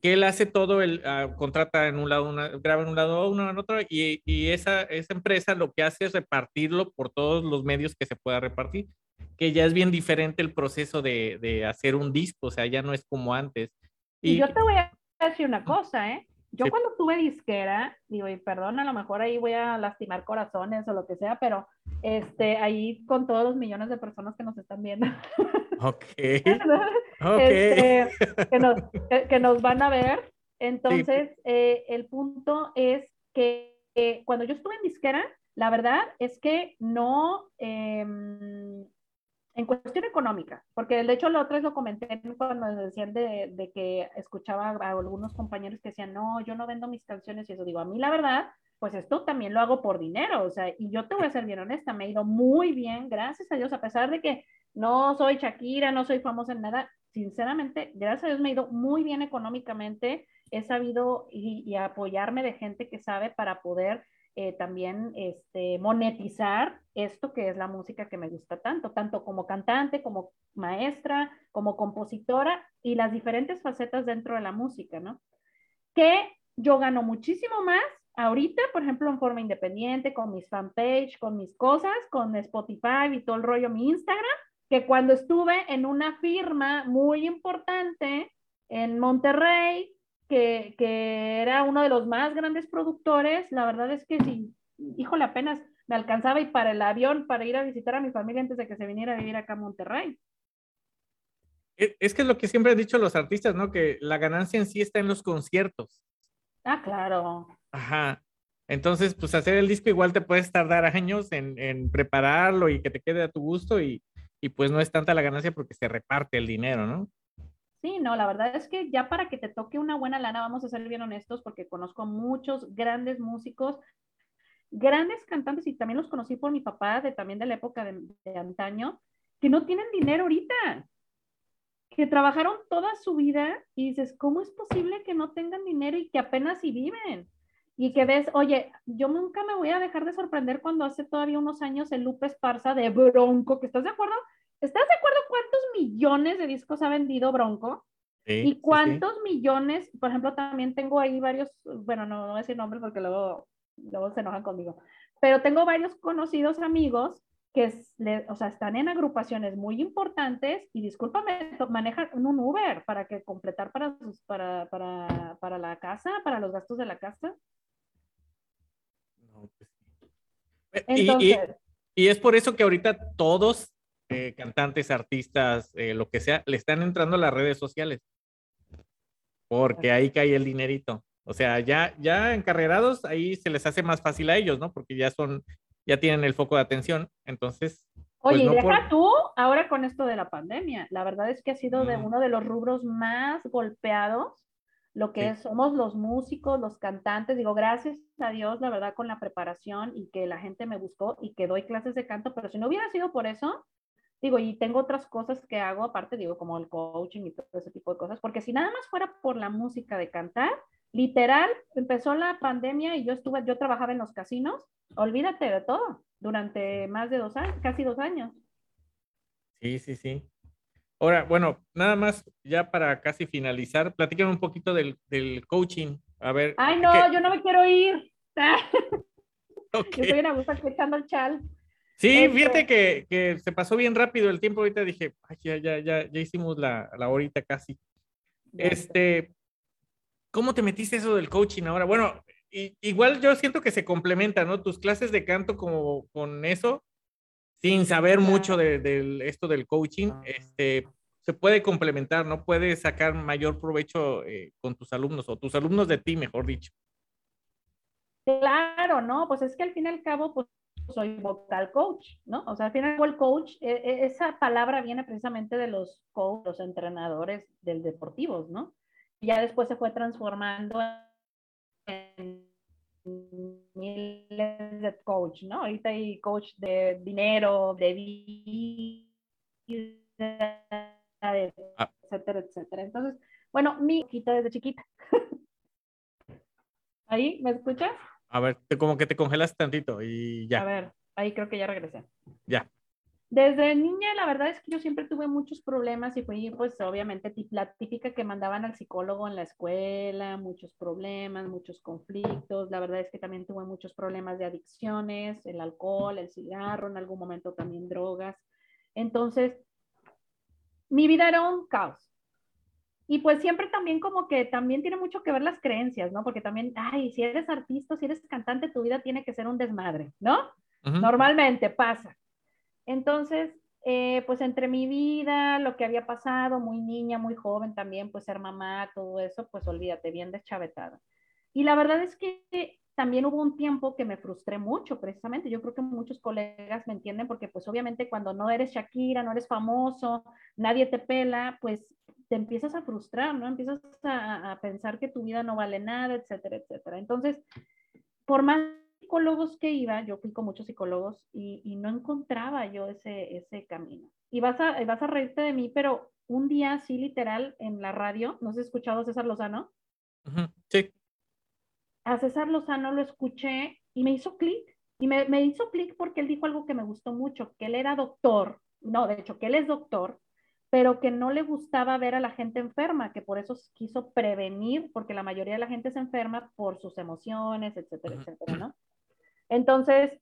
que él hace todo, el ah, contrata en un lado, una, graba en un lado, uno en otro, y, y, esa, esa empresa lo que hace es repartirlo por todos los medios que se pueda repartir, que ya es bien diferente el proceso de, de hacer un disco, o sea, ya no es como antes. Y, yo te voy a decir una cosa, ¿eh? Yo cuando tuve disquera, digo, y perdón, a lo mejor ahí voy a lastimar corazones o lo que sea, pero este, ahí con todos los millones de personas que nos están viendo. Ok. Este, que, nos, que, nos, van a ver. Entonces, eh, el punto es que eh, cuando yo estuve en disquera, la verdad es que no, em, en cuestión económica, porque de hecho lo otro es lo comenté cuando decían de, de, que escuchaba a algunos compañeros que decían, no, yo no vendo mis canciones y eso digo, a mí la verdad, pues esto también lo hago por dinero, o sea, y yo te voy a ser bien honesta, me ha ido muy bien, gracias a Dios, a pesar de que no soy Shakira, no soy famosa en nada, sinceramente, gracias a Dios me ha ido muy bien económicamente, he sabido y, apoyarme de gente que sabe para poder eh, también este, monetizar esto que es la música que me gusta tanto, tanto como cantante, como maestra, como compositora y las diferentes facetas dentro de la música, ¿no? Que yo gano muchísimo más ahorita, por ejemplo, en forma independiente, con mis fanpage, con mis cosas, con Spotify y todo el rollo, mi Instagram, que cuando estuve en una firma muy importante en Monterrey, que, que, era uno de los más grandes productores, la verdad es que sí, híjole, apenas me alcanzaba y para el avión para ir a visitar a mi familia antes de que se viniera a vivir acá a Monterrey. E, es que es lo que siempre han dicho los artistas, ¿no? Que la ganancia en sí está en los conciertos. Ah, claro. Ajá. Entonces, pues hacer el disco igual te puedes tardar años en, en prepararlo y que te quede a tu gusto y, y pues no es tanta la ganancia porque se reparte el dinero, ¿no? Sí, no, la verdad es que ya para que te toque una buena lana, vamos a ser bien honestos, porque conozco muchos grandes músicos, grandes cantantes, y también los conocí por mi papá, de, también de la época de, antaño, que no tienen dinero ahorita, que trabajaron toda su vida y dices, ¿cómo es posible que no tengan dinero y que apenas si viven? y que ves, oye, yo nunca me voy a dejar de sorprender cuando hace todavía unos años el Lupe Esparza de Bronco, que estás de acuerdo, ¿estás de acuerdo cuántos millones de discos ha vendido Bronco? y cuántos millones, por ejemplo, también tengo ahí varios, bueno, no, voy a decir nombres porque luego, luego se enojan conmigo, pero tengo varios conocidos amigos que o sea, están en agrupaciones muy importantes y discúlpame, manejan un Uber para que completar para, para, para, para la casa, para los gastos de la casa. Pues y, y, es por eso que ahorita todos, eh, cantantes, artistas, eh, lo que sea, le están entrando a las redes sociales. Porque ahí cae el dinerito. O sea, ya, ya encarrerados, ahí se les hace más fácil a ellos, ¿no? Porque ya son, ya tienen el foco de atención. Entonces. Pues Oye, deja tú ahora con esto de la pandemia. La verdad es que ha sido de uno de los rubros más golpeados lo que somos los músicos, los cantantes. Digo, gracias a Dios, la verdad, con la preparación y que la gente me buscó y que doy clases de canto, pero si no hubiera sido por eso, digo, y tengo otras cosas que hago aparte, digo, como el coaching y todo ese tipo de cosas, porque si nada más fuera por la música de cantar, literal, empezó la pandemia y yo estuve, yo trabajaba en los casinos, olvídate de todo, durante más de dos años, casi dos años. Sí, sí, sí. Ahora, bueno, nada más ya para casi finalizar, platiquen un poquito del, del coaching. A ver. Ay, no, yo no me quiero ir. Okay. Estoy en gusto escuchando el chal. Sí, fíjate que, que, se pasó bien rápido el tiempo. Ahorita dije, ay, ya, ya, ya, ya hicimos la, la horita casi. Este, ¿cómo te metiste eso del coaching ahora? Bueno, y, igual yo siento que se complementa, ¿no? Tus clases de canto como con eso, sin saber mucho de, esto del coaching, este, se puede complementar, ¿no? Puedes sacar mayor provecho eh, con tus alumnos o tus alumnos de ti, mejor dicho. Claro, ¿no? Pues es que al fin y al cabo, pues soy vocal coach, ¿no? O sea, al final el coach, e, e, esa palabra viene precisamente de los coach, los entrenadores del deportivos, ¿no? Y ya después se fue transformando en miles de coach, ¿no? Ahorita hay coach de dinero, de vida, ah. etcétera, etcétera. Entonces, bueno, mi quita desde chiquita. ¿Ahí? ¿Me escuchas? A ver, como que te congelas tantito y ya. A ver, ahí creo que ya regresé. Ya. Desde niña, la verdad es que yo siempre tuve muchos problemas y fui, pues, obviamente, la típica que mandaban al psicólogo en la escuela, muchos problemas, muchos conflictos. La verdad es que también tuve muchos problemas de adicciones, el alcohol, el cigarro, en algún momento también drogas. Entonces, mi vida era un caos. Y pues siempre también como que también tiene mucho que ver las creencias, ¿no? Porque también, ay, si eres artista, si eres cantante, tu vida tiene que ser un desmadre, ¿no? Normalmente pasa. Entonces, eh, pues entre mi vida, lo que había pasado, muy niña, muy joven también, pues ser mamá, todo eso, pues olvídate, bien deschavetada. Y la verdad es que también hubo un tiempo que me frustré mucho, precisamente. Yo creo que muchos colegas me entienden porque pues obviamente cuando no eres Shakira, no eres famoso, nadie te pela, pues te empiezas a frustrar, ¿no? Empiezas a, pensar que tu vida no vale nada, etcétera, etcétera. Entonces, por más psicólogos que iba, yo fui con muchos psicólogos y, no encontraba yo ese, ese camino. Y vas a, vas a reírte de mí, pero un día sí, literal, en la radio, ¿no has escuchado a César Lozano? Sí. A César Lozano lo escuché y me hizo clic. Y me, me hizo clic porque él dijo algo que me gustó mucho, que él era doctor, no, de hecho, que él es doctor, pero que no le gustaba ver a la gente enferma, que por eso quiso prevenir, porque la mayoría de la gente se enferma por sus emociones, etcétera, etcétera, ¿no? Entonces,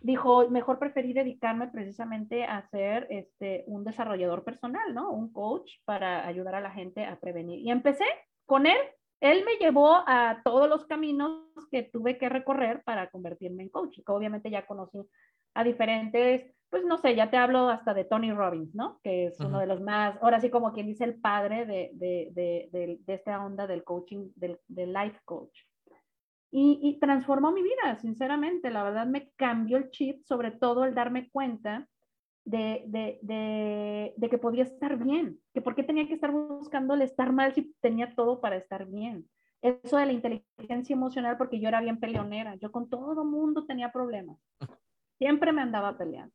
dijo, mejor preferí dedicarme precisamente a ser este, un desarrollador personal, ¿no? Un coach para ayudar a la gente a prevenir. Y empecé con él. Él me llevó a todos los caminos que tuve que recorrer para convertirme en coach. Que obviamente ya conocí a diferentes pues no sé, ya te hablo hasta de Tony Robbins, ¿no? Que es uno de los más, ahora sí como quien dice el padre de, de, de, de esta onda del coaching, del, del life coach. Y, y, transformó mi vida, sinceramente, la verdad me cambió el chip, sobre todo el darme cuenta de, de, que podía estar bien, que por qué tenía que estar buscando el estar mal si tenía todo para estar bien. Eso de la inteligencia emocional, porque yo era bien peleonera, yo con todo mundo tenía problemas, siempre me andaba peleando.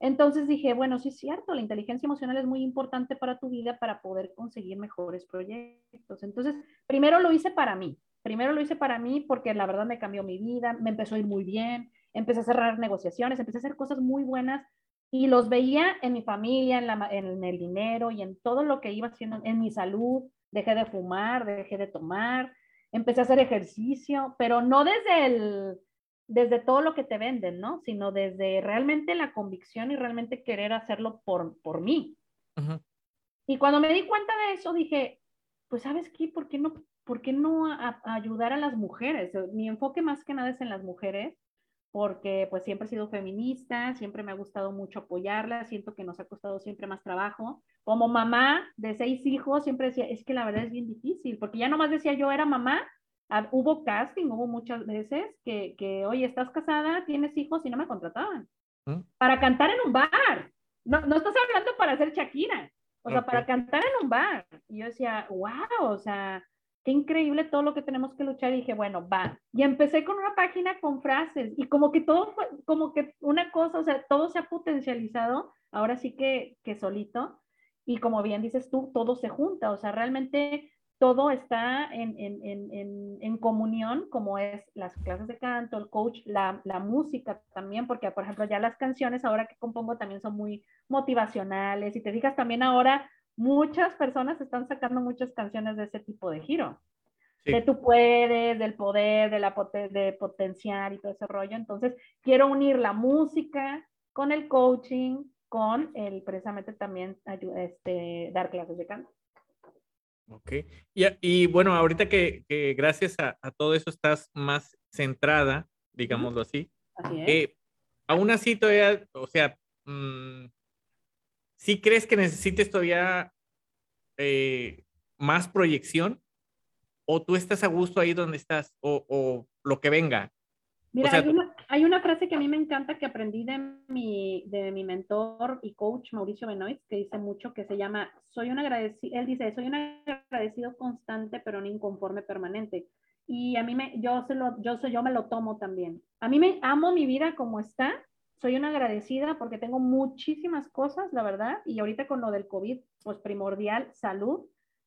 Entonces dije, bueno, sí es cierto, la inteligencia emocional es muy importante para tu vida para poder conseguir mejores proyectos. Entonces, primero lo hice para mí, primero lo hice para mí porque la verdad me cambió mi vida, me empezó a ir muy bien, empecé a cerrar negociaciones, empecé a hacer cosas muy buenas y los veía en mi familia, en, la, en el dinero y en todo lo que iba haciendo, en mi salud. Dejé de fumar, dejé de tomar, empecé a hacer ejercicio, pero no desde el desde todo lo que te venden, ¿no? Sino desde realmente la convicción y realmente querer hacerlo por, por mí. Y cuando me di cuenta de eso, dije, pues sabes qué, ¿por qué no, por qué no ayudar a las mujeres? Mi enfoque más que nada es en las mujeres, porque pues siempre he sido feminista, siempre me ha gustado mucho apoyarlas, siento que nos ha costado siempre más trabajo. Como mamá de seis hijos, siempre decía, es que la verdad es bien difícil, porque ya nomás decía yo era mamá Ah, hubo casting, hubo muchas veces que, que, oye, estás casada, tienes hijos y no me contrataban. ¿Mm? Para cantar en un bar. No, no estás hablando para hacer Shakira. O sea, para cantar en un bar. Y yo decía, wow, o sea, qué increíble todo lo que tenemos que luchar. Y dije, bueno, va. Y empecé con una página con frases. Y como que todo fue, como que una cosa, o sea, todo se ha potencializado. Ahora sí que, que solito. Y como bien dices tú, todo se junta. O sea, realmente todo está en, en, en, en, comunión, como es las clases de canto, el coach, la, la, música también, porque por ejemplo ya las canciones ahora que compongo también son muy motivacionales y te digas también ahora muchas personas están sacando muchas canciones de ese tipo de giro. De tú puedes, del poder, de, la de potenciar y todo ese rollo. Entonces, quiero unir la música con el coaching, con el precisamente también este, dar clases de canto. Ok. Y, y bueno, ahorita que, que gracias a, a, todo eso estás más centrada, digámoslo así, Así es. eh, aún así todavía, o sea, mmm, ¿sí crees que necesites todavía eh, más proyección? ¿O tú estás a gusto ahí donde estás? ¿O, o lo que venga? Mira, o sea, hay, una, hay, una, frase que a mí me encanta que aprendí de mi, de mi mentor y coach Mauricio Benoit, que dice mucho, que se llama, soy un agradecido, él dice, soy un agradecido constante, pero un inconforme permanente. Y a mí me, yo, se lo, yo, yo me lo tomo también. A mí me amo mi vida como está, soy una agradecida porque tengo muchísimas cosas, la verdad, y ahorita con lo del COVID, pues primordial, salud,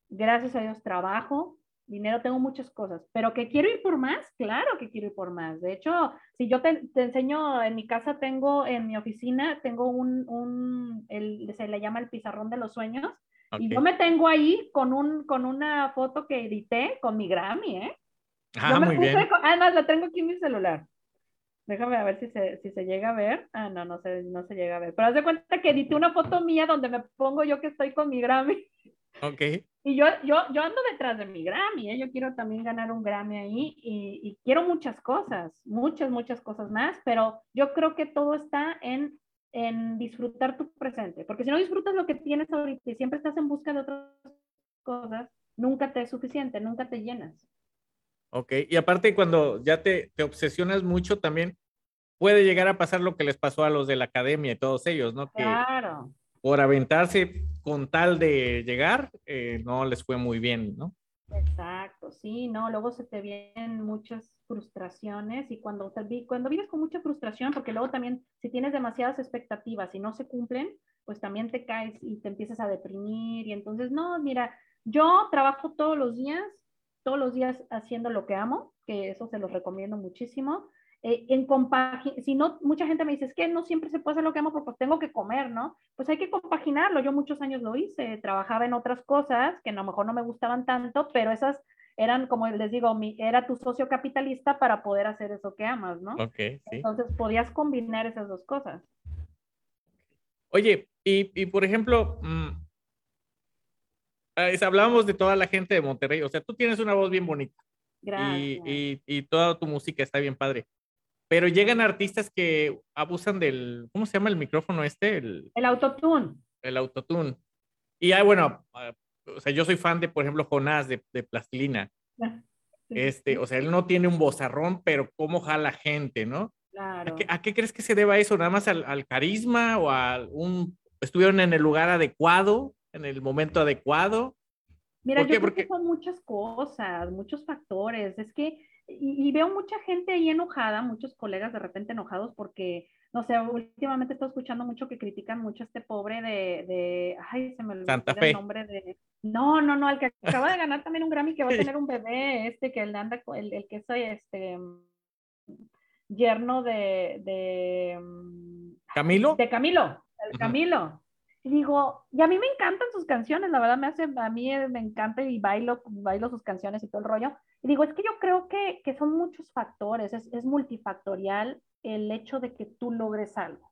gracias a Dios, trabajo, dinero, tengo muchas cosas, pero que quiero ir por más, claro que quiero ir por más. De hecho, si yo te, te enseño, en mi casa tengo, en mi oficina, tengo un, un el, se le llama el pizarrón de los sueños, okay. y yo me tengo ahí con, un, con una foto que edité con mi Grammy, ¿eh? Ah, yo me muy bien. Con, además, la tengo aquí en mi celular. Déjame a ver si se, si se llega a ver. Ah, no, no se, no se llega a ver. Pero haz de cuenta que edité una foto mía donde me pongo yo que estoy con mi Grammy. Ok. Y yo, yo, yo ando detrás de mi Grammy, ¿eh? yo quiero también ganar un Grammy ahí y, y, quiero muchas cosas, muchas, muchas cosas más, pero yo creo que todo está en, en disfrutar tu presente, porque si no disfrutas lo que tienes ahorita y siempre estás en busca de otras cosas, nunca te es suficiente, nunca te llenas. Ok, y aparte cuando ya te, te obsesionas mucho también, puede llegar a pasar lo que les pasó a los de la academia y todos ellos, ¿no? Que, claro por aventarse con tal de llegar, eh, no les fue muy bien, ¿no? Exacto, sí, no, luego se te vienen muchas frustraciones y cuando, cuando vives con mucha frustración, porque luego también si tienes demasiadas expectativas y no se cumplen, pues también te caes y te empiezas a deprimir y entonces, no, mira, yo trabajo todos los días, todos los días haciendo lo que amo, que eso se los recomiendo muchísimo, eh, en compagin si no, mucha gente me dice, es que no siempre se puede hacer lo que amo porque pues tengo que comer, ¿no? Pues hay que compaginarlo. Yo muchos años lo hice, trabajaba en otras cosas que a lo mejor no me gustaban tanto, pero esas eran, como les digo, mi, era tu socio capitalista para poder hacer eso que amas, ¿no? Ok, sí. Entonces podías combinar esas dos cosas. Oye, y, y por ejemplo, mmm, hablábamos de toda la gente de Monterrey, o sea, tú tienes una voz bien bonita. Gracias. Y, y, y toda tu música está bien padre pero llegan artistas que abusan del, ¿cómo se llama el micrófono este? El, el autotune. El autotune. Y ah, bueno, o sea, yo soy fan de, por ejemplo, Jonás de, de Plastilina. Este, o sea, él no tiene un bozarrón, pero cómo jala gente, ¿no? Claro. ¿A qué, ¿A qué, crees que se deba eso? ¿Nada más al, al, carisma o a un, estuvieron en el lugar adecuado, en el momento adecuado? Mira, ¿Por yo qué? creo Porque... que son muchas cosas, muchos factores. Es que y, y, veo mucha gente ahí enojada, muchos colegas de repente enojados porque, no sé, últimamente estoy escuchando mucho que critican mucho a este pobre de, de ay, se me olvidó el nombre de, no, no, no, el que acaba de ganar también un Grammy que va a tener un bebé, este que le anda, el, el que soy, este, yerno de, de, ¿Camilo? De Camilo, el Camilo. Y digo, y a mí me encantan sus canciones, la verdad me hace, a mí me encanta y bailo, bailo sus canciones y todo el rollo. Y digo, es que yo creo que, que son muchos factores, es, es, multifactorial el hecho de que tú logres algo.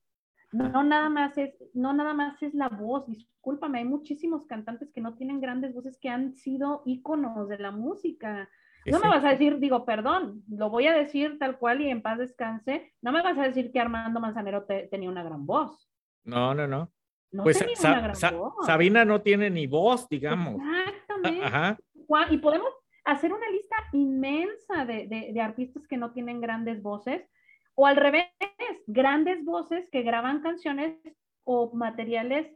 No, no, nada más es, no nada más es la voz, discúlpame, hay muchísimos cantantes que no tienen grandes voces que han sido íconos de la música. No me vas a decir, digo, perdón, lo voy a decir tal cual y en paz descanse, no me vas a decir que Armando Manzanero te, tenía una gran voz. No, no, no. No pues tenía Sa una gran Sa voz. Sabina no tiene ni voz, digamos. Exactamente. Ajá. Y podemos hacer una lista inmensa de, de, de, artistas que no tienen grandes voces, o al revés, grandes voces que graban canciones o materiales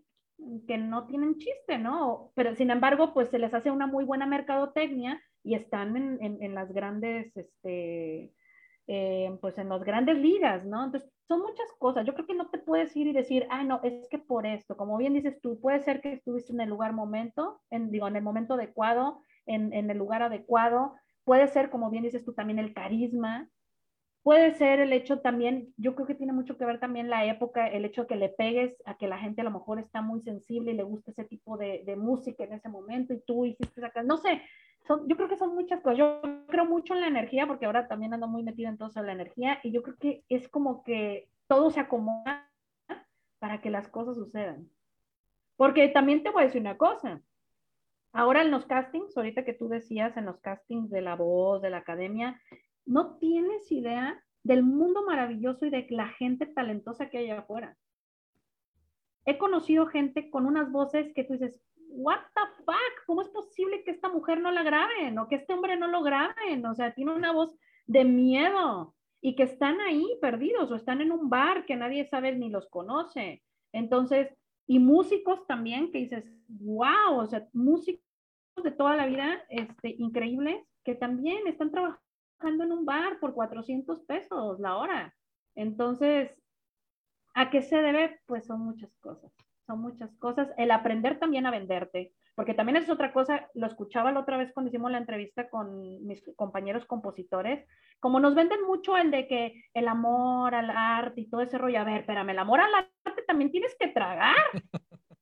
que no tienen chiste, ¿no? Pero sin embargo, pues se les hace una muy buena mercadotecnia y están en, en, en las grandes, este, eh, pues en las grandes ligas, ¿no? Entonces, son muchas cosas. Yo creo que no te puedes ir y decir, ah, no, es que por esto, como bien dices tú, puede ser que estuviste en el lugar momento, en, digo, en el momento adecuado, en, en, el lugar adecuado. Puede ser, como bien dices tú, también el carisma. Puede ser el hecho también, yo creo que tiene mucho que ver también la época, el hecho que le pegues a que la gente a lo mejor está muy sensible y le gusta ese tipo de, de música en ese momento y tú hiciste esa no sé, son, yo creo que son muchas cosas. Yo creo mucho en la energía porque ahora también ando muy metida en todo eso de la energía y yo creo que es como que todo se acomoda para que las cosas sucedan. Porque también te voy a decir una cosa, ahora en los castings, ahorita que tú decías en los castings de la voz, de la academia, no tienes idea del mundo maravilloso y de la gente talentosa que hay afuera. He conocido gente con unas voces que tú dices, what the fuck, ¿cómo es posible que esta mujer no la graben o que este hombre no lo graben? O sea, tiene una voz de miedo y que están ahí perdidos o están en un bar que nadie sabe ni los conoce. Entonces, y músicos también que dices, wow, o sea, músicos de toda la vida, este, increíbles, que también están trabajando en un bar por 400 pesos la hora. Entonces, ¿a qué se debe? Pues son muchas cosas, son muchas cosas. El aprender también a venderte, porque también es otra cosa, lo escuchaba la otra vez cuando hicimos la entrevista con mis compañeros compositores, como nos venden mucho el de que el amor al arte y todo ese rollo, a ver, espérame, el amor al arte también tienes que tragar.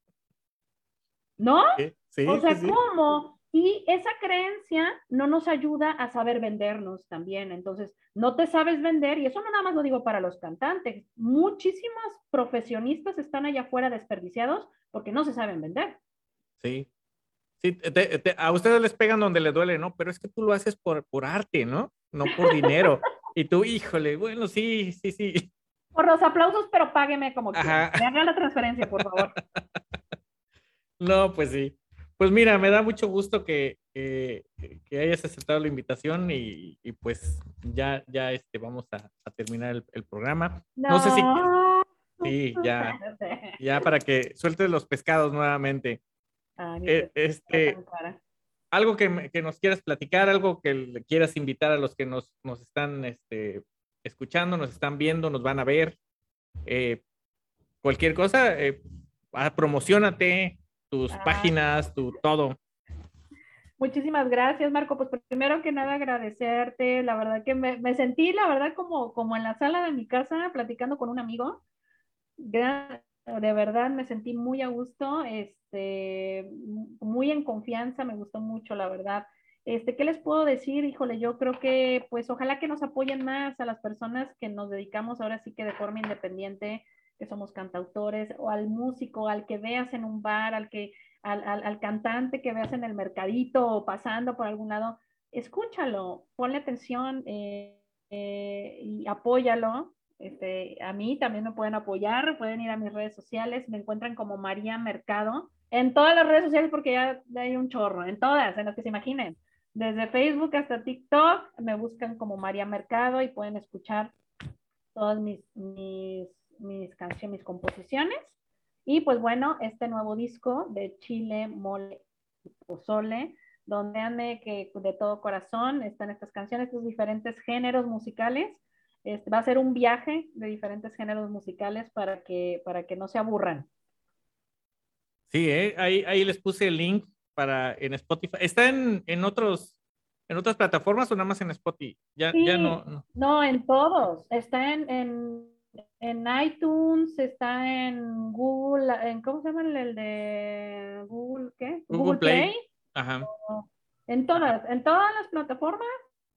¿No? Sí, o sea, ¿cómo? Y esa creencia no nos ayuda a saber vendernos también. Entonces, no te sabes vender, y eso no nada más lo digo para los cantantes. Muchísimos profesionistas están allá afuera desperdiciados porque no se saben vender. Sí. Sí, a ustedes les pegan donde les duele, ¿no? Pero es que tú lo haces por, por arte, ¿no? No por dinero. y tú, híjole, bueno, sí, sí, sí. Por los aplausos, pero págueme como que. Me haga la transferencia, por favor. no, pues sí. Pues mira, me da mucho gusto que, que, hayas aceptado la invitación y, y, pues ya, ya este, vamos a, a terminar el, el programa. No. sé si... Sí, ya, ya para que sueltes los pescados nuevamente. Eh, este, algo que, que, nos quieras platicar, algo que quieras invitar a los que nos, nos están este, escuchando, nos están viendo, nos van a ver. Eh, cualquier cosa, eh, ah, promocionate, tus ah. páginas, tu todo. Muchísimas gracias, Marco. Pues primero que nada agradecerte. La verdad que me, me, sentí, la verdad, como, como en la sala de mi casa platicando con un amigo. De, verdad me sentí muy a gusto, este, muy en confianza, me gustó mucho, la verdad. Este, ¿qué les puedo decir? Híjole, yo creo que pues ojalá que nos apoyen más a las personas que nos dedicamos ahora sí que de forma independiente que somos cantautores, o al músico, al que veas en un bar, al, que, al, al, cantante que veas en el mercadito o pasando por algún lado, escúchalo, ponle atención eh, eh, y apóyalo. Este, a mí también me pueden apoyar, pueden ir a mis redes sociales, me encuentran como María Mercado, en todas las redes sociales porque ya hay un chorro, en todas, en las que se imaginen. Desde Facebook hasta TikTok me buscan como María Mercado y pueden escuchar todas mis, mis mis canciones, mis composiciones. Y pues bueno, este nuevo disco de Chile, Mole y Pozole, donde ande que de todo corazón están estas canciones, estos diferentes géneros musicales. Este, va a ser un viaje de diferentes géneros musicales para que, para que no se aburran. Sí, ¿eh? ahí, ahí les puse el link para en Spotify. ¿Está en, en otros en otras plataformas o nada más en Spotify? Ya, ya no, no, no. en todos. Está en, en en iTunes, está en Google, en ¿cómo se llama el de Google qué? Google, Play. Ajá. En todas, en todas las plataformas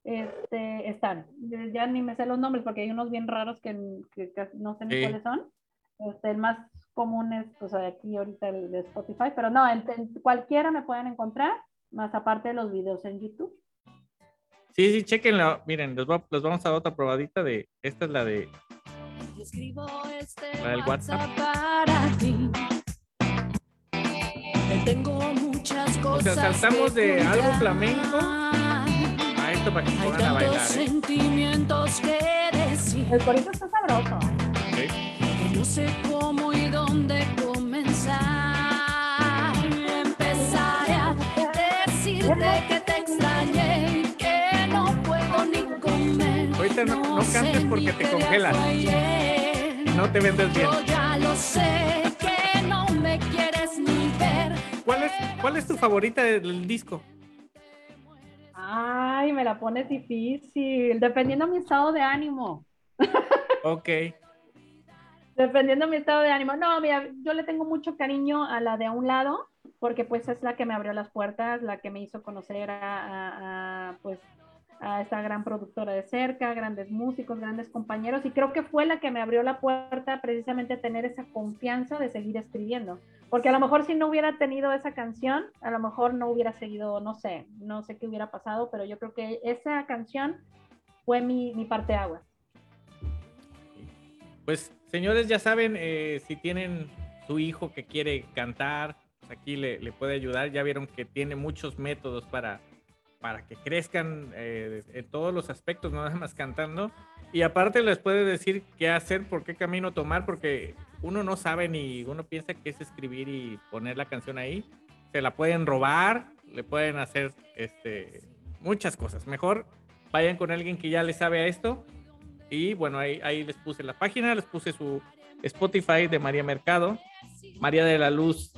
este, están. Ya ni me sé los nombres porque hay unos bien raros que, no sé ni cuáles son. Este, el más común es, pues aquí ahorita el de Spotify, pero no, en, cualquiera me pueden encontrar, más aparte de los videos en YouTube. Sí, sí, chequenlo. Miren, les, les vamos a dar otra probadita de, esta es la de escribo este WhatsApp, para ti. Tengo muchas cosas. O sea, saltamos de algo flamenco a esto para que se pongan a bailar. ¿eh? sentimientos que decir. El corito está sabroso. Sí. No sé cómo y dónde comenzar. Empezaré a decirte que te Ahorita no, no cantes porque te congelas no te vendes bien. Yo ya lo sé que no me quieres ni ver. ¿Cuál es, cuál es tu favorita del disco? Ay, me la pones difícil, dependiendo de mi estado de ánimo. Ok. dependiendo de mi estado de ánimo. No, mira, yo le tengo mucho cariño a la de un lado, porque pues es la que me abrió las puertas, la que me hizo conocer a, a pues a esta gran productora de cerca, grandes músicos, grandes compañeros, y creo que fue la que me abrió la puerta precisamente a tener esa confianza de seguir escribiendo, porque a lo mejor si no hubiera tenido esa canción, a lo mejor no hubiera seguido, no sé, no sé qué hubiera pasado, pero yo creo que esa canción fue mi, mi parte agua. Pues señores, ya saben, eh, si tienen su hijo que quiere cantar, pues aquí le, le puede ayudar, ya vieron que tiene muchos métodos para para que crezcan eh, en todos los aspectos, no nada más cantando. Y aparte les puede decir qué hacer, por qué camino tomar, porque uno no sabe ni uno piensa que es escribir y poner la canción ahí. Se la pueden robar, le pueden hacer este, muchas cosas. Mejor vayan con alguien que ya le sabe a esto. Y bueno, ahí, ahí les puse la página, les puse su Spotify de María Mercado, María de la Luz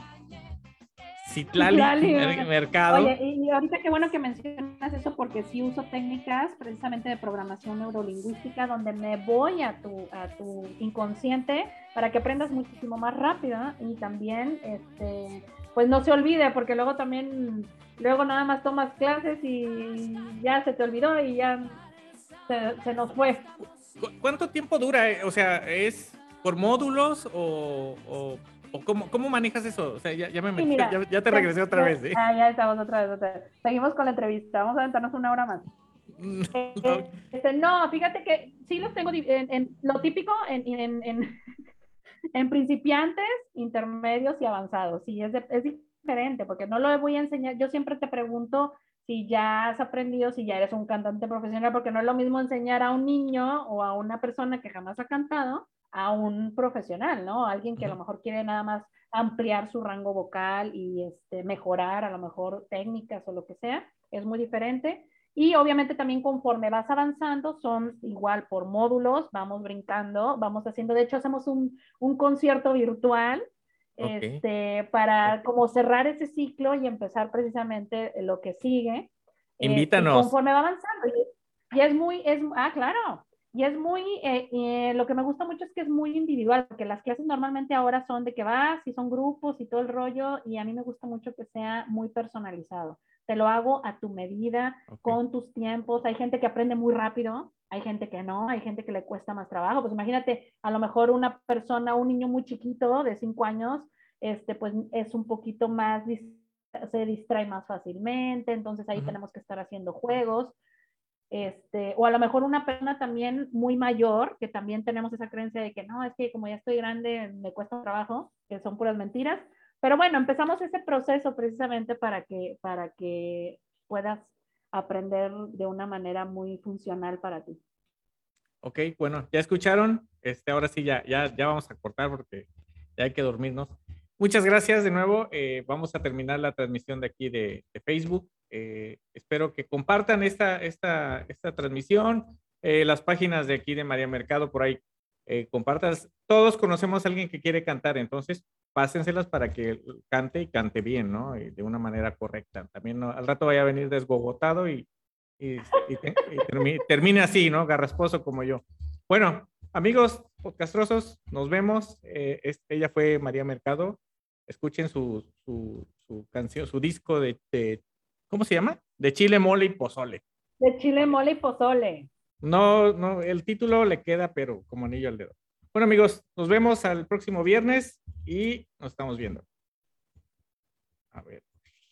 Citlali, Mercado. Oye, y ahorita qué bueno que mencionas eso porque sí uso técnicas precisamente de programación neurolingüística donde me voy a tu, a tu inconsciente para que aprendas muchísimo más rápido y también este pues no se olvide porque luego también luego nada más tomas clases y ya se te olvidó y ya se, nos fue. ¿Cuánto tiempo dura? O sea, ¿es por módulos o, o cómo, cómo, manejas eso? O sea, ya, ya me metí, ya, te regresé otra vez. ¿eh? Ah, ya estamos otra vez, otra vez. Seguimos con la entrevista. Vamos a aventarnos una hora más. no. Eh, este, no, fíjate que sí los tengo en, lo típico en, en, en, principiantes, intermedios y avanzados. Sí, es, es diferente porque no lo voy a enseñar. Yo siempre te pregunto si ya has aprendido, si ya eres un cantante profesional, porque no es lo mismo enseñar a un niño o a una persona que jamás ha cantado a un profesional, ¿no? Alguien que a lo mejor quiere nada más ampliar su rango vocal y este, mejorar a lo mejor técnicas o lo que sea, es muy diferente. Y obviamente también conforme vas avanzando, son igual por módulos, vamos brincando, vamos haciendo, de hecho hacemos un, un concierto virtual este, para como cerrar ese ciclo y empezar precisamente lo que sigue. Este, Invítanos. conforme va avanzando. Y, y es muy, es, ah, claro, y es muy, eh, eh, lo que me gusta mucho es que es muy individual, porque las clases normalmente ahora son de que vas y son grupos y todo el rollo, y a mí me gusta mucho que sea muy personalizado. Te lo hago a tu medida, con tus tiempos. Hay gente que aprende muy rápido, hay gente que no, hay gente que le cuesta más trabajo. Pues imagínate, a lo mejor una persona, un niño muy chiquito de cinco años, este, pues es un poquito más, se distrae más fácilmente, entonces ahí tenemos que estar haciendo juegos este, o a lo mejor una persona también muy mayor, que también tenemos esa creencia de que no, es que como ya estoy grande me cuesta trabajo, que son puras mentiras. Pero bueno, empezamos ese proceso precisamente para que, para que puedas aprender de una manera muy funcional para ti. Ok, bueno, ya escucharon. Este, ahora sí, ya, ya, ya vamos a cortar porque ya hay que dormirnos. Muchas gracias de nuevo. Eh, vamos a terminar la transmisión de aquí de, de Facebook. Eh, espero que compartan esta, esta, esta transmisión, eh, las páginas de aquí de María Mercado, por ahí eh, compartas. Todos conocemos a alguien que quiere cantar, entonces pásenselas para que cante y cante bien, ¿no? Y de una manera correcta. También al rato vaya a venir desgogotado y, y, termine, así, ¿no? Garrasposo como yo. Bueno, amigos podcastrosos, nos vemos. ella fue María Mercado. Escuchen su, su, su canción, su disco de, de ¿cómo se llama? De chile, mole y pozole. De chile, mole y pozole. No, no, el título le queda, pero como anillo al dedo. Bueno, amigos, nos vemos al próximo viernes y nos estamos viendo. A ver.